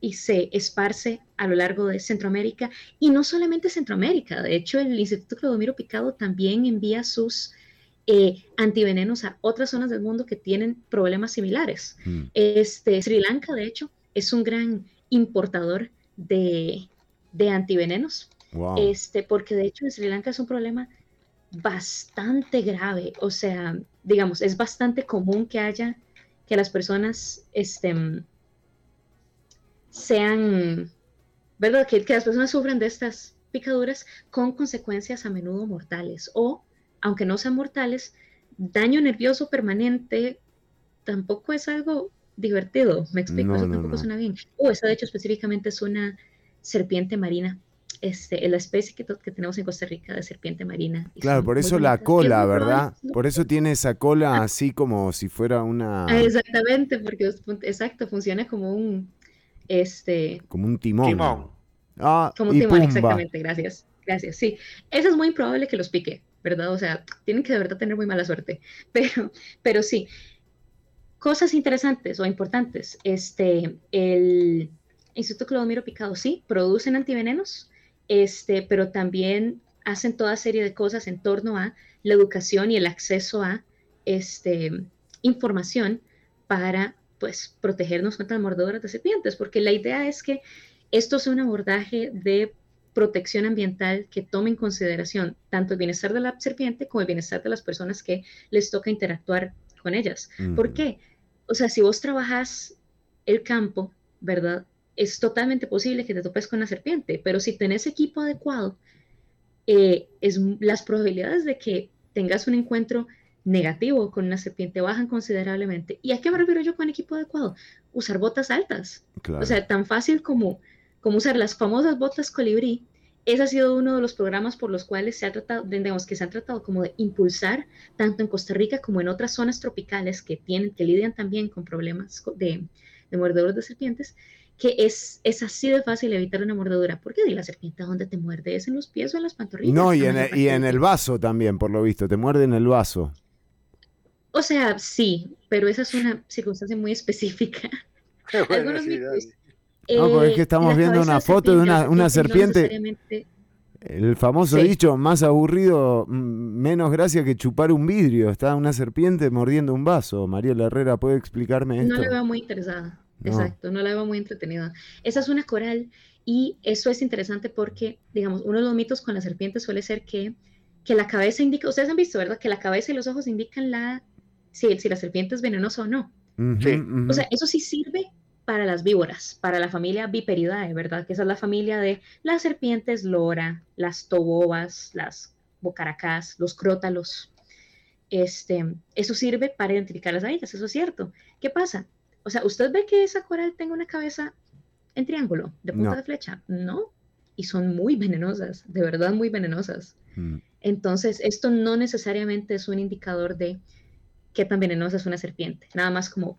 y se esparce a lo largo de Centroamérica y no solamente Centroamérica, de hecho el Instituto Clodomiro Picado también envía sus eh, antivenenos a otras zonas del mundo que tienen problemas similares. Mm. Este, Sri Lanka, de hecho, es un gran importador de, de antivenenos, este, porque de hecho en Sri Lanka es un problema bastante grave, o sea, digamos, es bastante común que haya, que las personas este, sean, ¿verdad? Que, que las personas sufran de estas picaduras con consecuencias a menudo mortales o, aunque no sean mortales, daño nervioso permanente tampoco es algo divertido, me explico, eso tampoco suena bien. O esa de hecho específicamente es una serpiente marina este, la especie que, que, tenemos en Costa Rica de serpiente marina. Claro, por eso la cola, ¿verdad? Por eso tiene esa cola así como si fuera una... Ah, exactamente, porque exacto, funciona como un... Este... Como un timón. Ah, como un timón, exactamente, gracias. Gracias, sí. Eso es muy improbable que los pique, ¿verdad? O sea, tienen que de verdad tener muy mala suerte. [laughs] Pero, pero sí. Cosas interesantes o importantes. Este, el Instituto Clodomiro Picado, sí, producen antivenenos, este, pero también hacen toda serie de cosas en torno a la educación y el acceso a este, información para pues, protegernos contra mordeduras de serpientes, porque la idea es que esto sea un abordaje de protección ambiental que tome en consideración tanto el bienestar de la serpiente como el bienestar de las personas que les toca interactuar con ellas. ¿Por qué? O sea, si vos trabajas el campo, ¿verdad? Es totalmente posible que te topes con una serpiente, pero si tenés equipo adecuado, eh, es, las probabilidades de que tengas un encuentro negativo con una serpiente bajan considerablemente. ¿Y a qué me refiero yo con equipo adecuado? Usar botas altas. O sea, tan fácil como, como usar las famosas botas colibrí. Ese ha sido uno de los programas por los cuales se ha tratado, digamos, que se han tratado como de impulsar, tanto en Costa Rica como en otras zonas tropicales que tienen, que lidian también con problemas de, de mordedores de serpientes, que es, es así de fácil evitar una mordedura. Porque di la serpiente dónde te muerde, es en los pies o en las pantorrillas. No, y en, el, y en el vaso también, por lo visto, te muerde en el vaso. O sea, sí, pero esa es una circunstancia muy específica. [laughs] Algunos mitos, no, porque es que estamos viendo una foto de una, una serpiente. El famoso dicho, más aburrido, menos gracia que chupar un vidrio. Está una serpiente mordiendo un vaso. María Herrera, ¿puede explicarme esto? No le veo muy interesada. Exacto, no la veo muy entretenida. Esa es una coral y eso es interesante porque, digamos, uno de los mitos con la serpiente suele ser que, que la cabeza indica, ustedes han visto, ¿verdad? Que la cabeza y los ojos indican la, si, si la serpiente es venenosa o no. sí. O sea, eso sí sirve para las víboras, para la familia Viperidae, ¿verdad? Que esa es la familia de las serpientes lora, las tobobas, las bocaracás, los crótalos. Este, eso sirve para identificarlas a ellas, eso es cierto. ¿Qué pasa? O sea, ¿usted ve que esa coral tenga una cabeza en triángulo, de punta de flecha? No. Y son muy venenosas, de verdad muy venenosas. Mm. Entonces, esto no necesariamente es un indicador de qué tan venenosa es una serpiente. Nada más como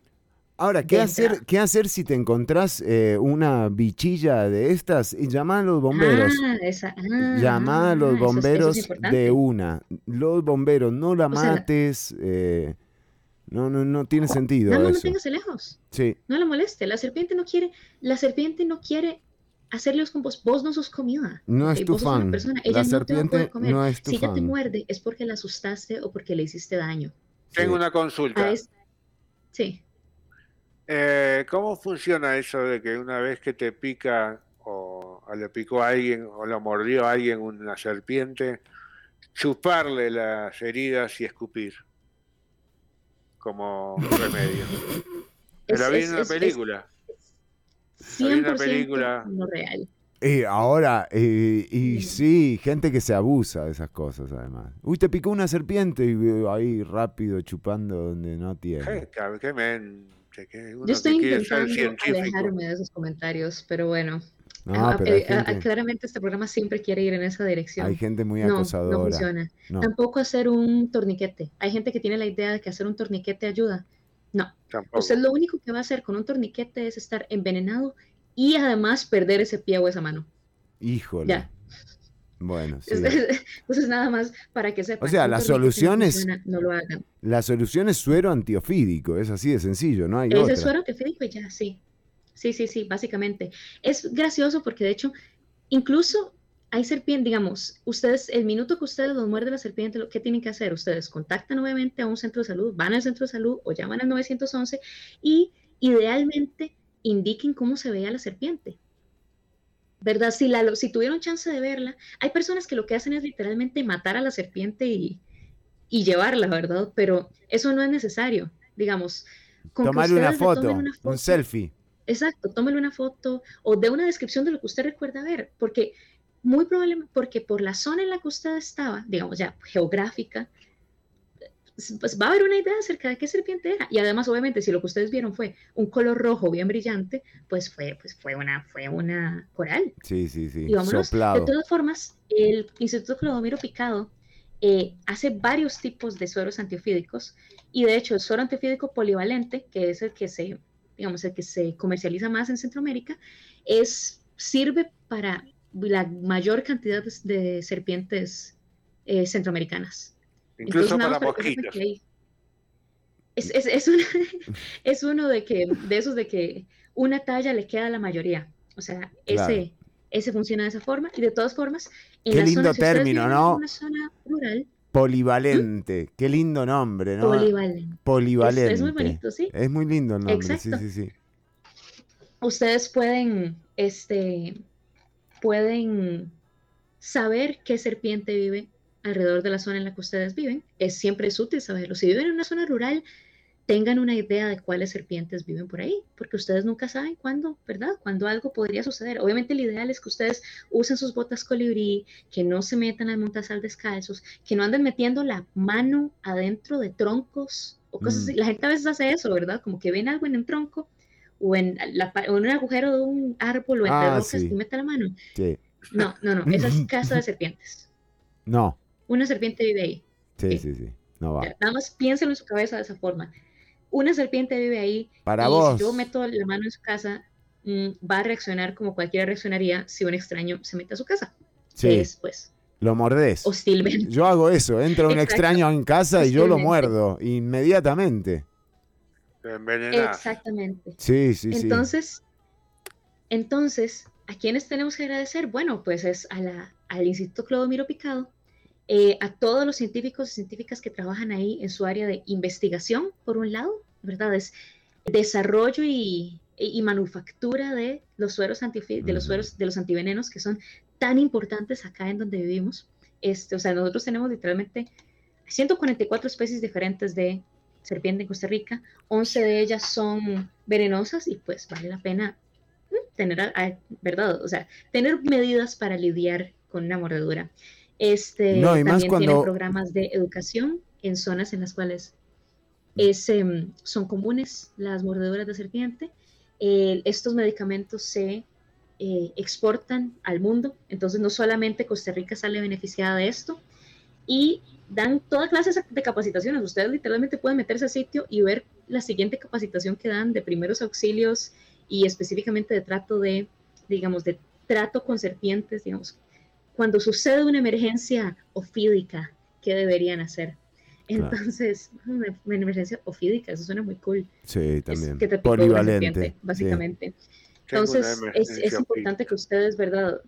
Ahora, ¿qué hacer, ¿qué hacer si te encontrás eh, una bichilla de estas? Y llama a los bomberos. Ah, esa, ah, llama a los bomberos de una. Los bomberos, no la mates. eh, no, no, no tiene sentido. No, no, eso. lejos. Sí. No la moleste. La serpiente no quiere, la serpiente no quiere hacerlos con vos. Vos no sos comida. No es ¿ok? tu fan. persona. La no serpiente no es tu si ella te fan. muerde es porque la asustaste o porque le hiciste daño. Tengo una consulta. es- Sí. Eh, ¿Cómo funciona eso de que una vez que te pica o, o le picó a alguien o lo mordió a alguien una serpiente, chuparle las heridas y escupir como remedio? [laughs] Es- en una es- es- película. En una 100% película. no real. Eh, ahora, eh, y sí, gente que se abusa de esas cosas además. Uy, te picó una serpiente y ahí rápido chupando donde no tiene. Qué, cab- qué mente, que uno Yo estoy que intentando alejarme de esos comentarios, pero bueno. No, Ah, pero hay eh, ah, gente- claramente este programa siempre quiere ir en esa dirección. Hay gente muy No, No acosadora. funciona. No. Tampoco hacer un torniquete. Hay gente que tiene la idea de que hacer un torniquete ayuda. No. Tampoco. Usted lo único que va a hacer con un torniquete es estar envenenado y además perder ese pie o esa mano. Híjole. Ya. Bueno, sí. Entonces [laughs] nada más para que sepan. O sea, la solución no es- funciona, No lo hagan. La solución es suero antiofídico, es así de sencillo, no hay Es otra. el suero antiofídico y ya, sí. Sí, sí, sí, básicamente. Es gracioso porque de hecho, incluso hay serpiente, digamos, ustedes, el minuto que ustedes los muerde la serpiente, lo que tienen que hacer? Ustedes contactan obviamente a un centro de salud, van al centro de salud o llaman al 911 y idealmente indiquen cómo se veía la serpiente. ¿Verdad? Si, la, si tuvieron chance de verla, hay personas que lo que hacen es literalmente matar a la serpiente y, y llevarla, ¿verdad? Pero eso no es necesario. Digamos, con Tomarle una tomen foto, una un selfie. Exacto, tómale una foto o dé una descripción de lo que usted recuerda ver, porque muy probablemente, porque por la zona en la que usted estaba, digamos ya geográfica, pues va a haber una idea acerca de qué serpiente era. Y además, obviamente, si lo que ustedes vieron fue un color rojo bien brillante, pues fue, pues fue una, fue una coral. Sí, sí, sí. Y vámonos. De todas formas, el Instituto Clodomiro Picado eh, hace varios tipos de sueros antiofídicos y de hecho el suero antiofídico polivalente, que es el que se, digamos, el que se comercializa más en Centroamérica, es, sirve para la mayor cantidad de, de serpientes eh, centroamericanas. Incluso nada para mosquitos. Es, es, es, un- [laughs] es uno de, que, de esos de que una talla le queda a la mayoría. O sea, Claro. ese, ese funciona de esa forma. Y de todas formas, en Qué la lindo zona, si ustedes término, viven en ¿no? una zona rural, Polivalente. Qué lindo nombre, ¿no? Polivalente. Polivalente. Es- es muy bonito, sí. Es muy lindo el nombre, Exacto. sí, sí, sí. ustedes pueden, este, pueden saber qué serpiente vive alrededor de la zona en la que ustedes viven. Es siempre es útil saberlo. Si viven en una zona rural, tengan una idea de cuáles serpientes viven por ahí, porque ustedes nunca saben cuándo, ¿verdad? Cuándo algo podría suceder. Obviamente el ideal es que ustedes usen sus botas colibrí, que no se metan al montasal descalzos, que no anden metiendo la mano adentro de troncos o cosas Mm. así. La gente a veces hace eso, ¿verdad? Como que ven algo en un tronco o en, la o en un agujero de un árbol o entre Ah, rocas sí. y mete la mano. Sí. No, no, no, esa es [laughs] casa de serpientes. No. Una serpiente vive ahí. Sí, sí, sí. No va. Nada más piénselo en su cabeza de esa forma. Una serpiente vive ahí. Para y vos. Si yo meto la mano en su casa, mm, va a reaccionar como cualquiera reaccionaría si un extraño se mete a su casa. Sí. Que es, pues, Lo mordés. hostilmente. Yo hago eso, entra un Exacto. extraño en casa y yo lo muerdo inmediatamente. Exactamente. Sí, sí, sí. Entonces, entonces, ¿a quiénes tenemos que agradecer? Bueno, pues es a la, al Instituto Clodomiro Picado, eh, a todos los científicos y científicas que trabajan ahí en su área de investigación, por un lado, ¿verdad? Es desarrollo y, y manufactura de los sueros antifi- de los sueros de los antivenenos que son tan importantes acá en donde vivimos. Este, o sea, nosotros tenemos literalmente 144 especies diferentes de serpiente en Costa Rica, 11 de ellas son venenosas y pues vale la pena mm, tener, a- a- ¿verdad? O sea, tener medidas para lidiar con una mordedura. Este, No, y más también tienen cuando- programas de educación en zonas en las cuales es, em, son comunes las mordeduras de serpiente. Eh, estos medicamentos se eh, exportan al mundo, entonces no solamente Costa Rica sale beneficiada de esto, y dan toda clase de capacitaciones. Ustedes literalmente pueden meterse al sitio y ver la siguiente capacitación que dan de primeros auxilios y específicamente de trato de, digamos, de trato con serpientes, digamos, cuando sucede una emergencia ofídica, ¿qué deberían hacer? Entonces, [laughs] una, emergencia ofídica, eso suena muy cool. Sí, también. que te Polivalente. básicamente. Entonces, es, importante que ustedes, ¿verdad?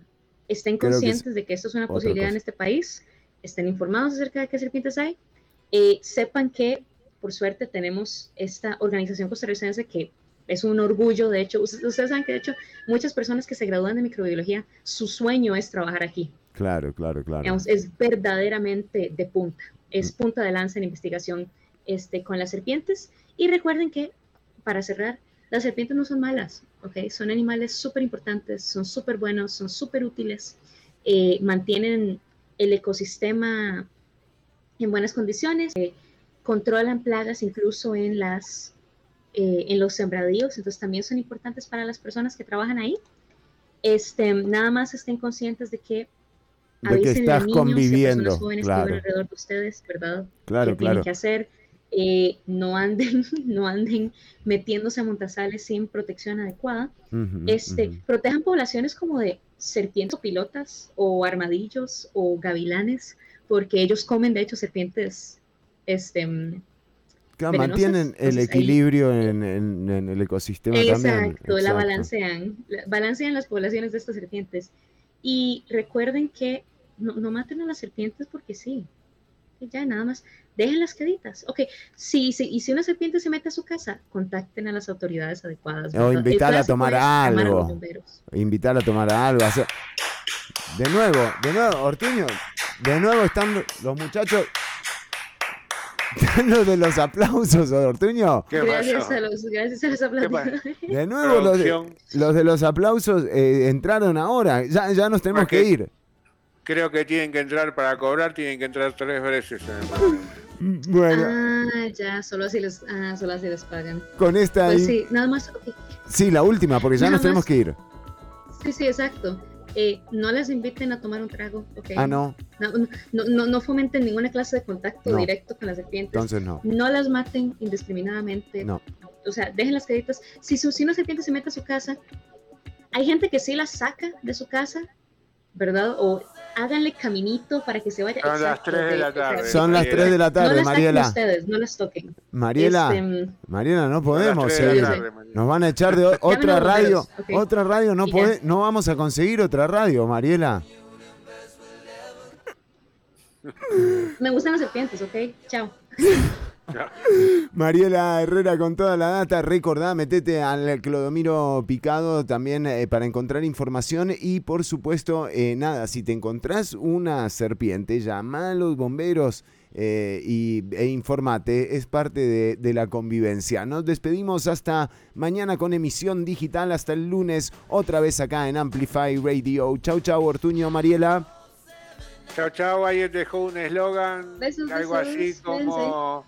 Estén conscientes de que esto es una posibilidad en este país, estén informados acerca de qué serpientes hay, eh, sepan que, por suerte, tenemos esta organización costarricense que es un orgullo, de hecho, ustedes, saben que de hecho muchas personas que se gradúan de microbiología, su sueño es trabajar aquí. Claro, claro, claro. es verdaderamente de punta, es mm. punta de lanza en investigación este, con las serpientes. Y recuerden que, para cerrar, las serpientes no son malas, ¿ok? Son animales súper importantes, son súper buenos, son súper útiles, eh, mantienen el ecosistema en buenas condiciones, eh, controlan plagas incluso en las eh, en los sembradíos, entonces también son importantes para las personas que trabajan ahí. Este, nada más estén conscientes de que de que estás conviviendo, claro. alrededor de ustedes, ¿verdad? Claro, que claro. Tienen que hacer, eh, no anden, [laughs] no anden metiéndose a montasales sin protección adecuada. este, protejan poblaciones como de serpientes o pilotas o armadillos o gavilanes, porque ellos comen de hecho serpientes, este, mantienen el equilibrio en, el ecosistema también. Exacto, la balancean, balancean las poblaciones de estas serpientes. Y recuerden que no, maten a las serpientes porque sí. Ya nada más, déjenlas queditas. Ok, si, si, y si una serpiente se mete a su casa, contacten a las autoridades adecuadas. O invitarla a tomar algo. Invitarla a tomar algo. De nuevo, de nuevo, Ortuño, de nuevo están los muchachos [laughs] lo de los aplausos, Ortuño. Gracias a, los, gracias a los aplausos. [laughs] De nuevo, los de, los de, los aplausos eh, entraron ahora. Ya, ya nos tenemos que ir. Creo que tienen que entrar para cobrar, tienen que entrar tres veces. Bueno. Ah, ya, solo así les, ah, solo así les pagan. Con esta. Pues sí, nada más. Okay. Sí, la última, porque ya nos tenemos que ir. Sí, sí, exacto. Eh, no les inviten a tomar un trago, ¿ok? Ah, no. No, no, no, fomenten ninguna clase de contacto directo con las serpientes. Entonces no. No las maten indiscriminadamente. No. O sea, dejen las queditas. Si, si una serpiente se mete a su casa, hay gente que sí las saca de su casa, ¿verdad? O háganle caminito para que se vaya. Son las 3 de la tarde. Son las 3 de la tarde, no las Mariela. ustedes, no las toquen. Mariela, este, Mariela, no podemos seguir. Nos van a echar de [laughs] otra radio. Otra radio, no, puede, no vamos a conseguir otra radio, Mariela. Me gustan las serpientes, ¿ok? Chao. [laughs] Mariela Herrera con toda la data. Recordá, metete al Clodomiro Picado también eh, para encontrar información. Y por supuesto, eh, nada, si te encontrás una serpiente, llama a los bomberos. Eh, y, e informate, es parte de, de, la convivencia. Nos despedimos hasta mañana con emisión digital, hasta el lunes, otra vez acá en Amplify Radio. Chau, chau, Ortuño, Mariela. Chau, chau, ahí dejó un eslogan, algo así como...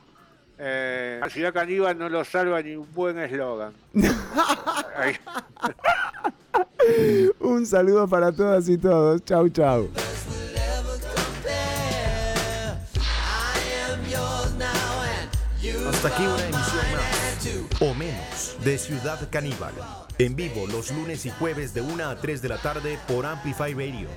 Eh, la ciudad caníbal no lo salva ni un buen eslogan. [laughs] un saludo para todas y todos. Chau, chau. Hasta aquí una emisión más o menos de Ciudad Caníbal. En vivo los lunes y jueves de 1 a 3 de la tarde por Amplify Radio.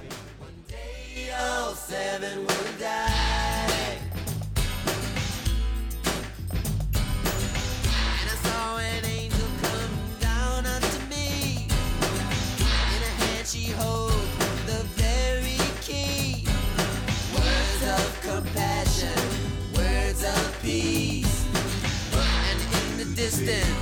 Distance.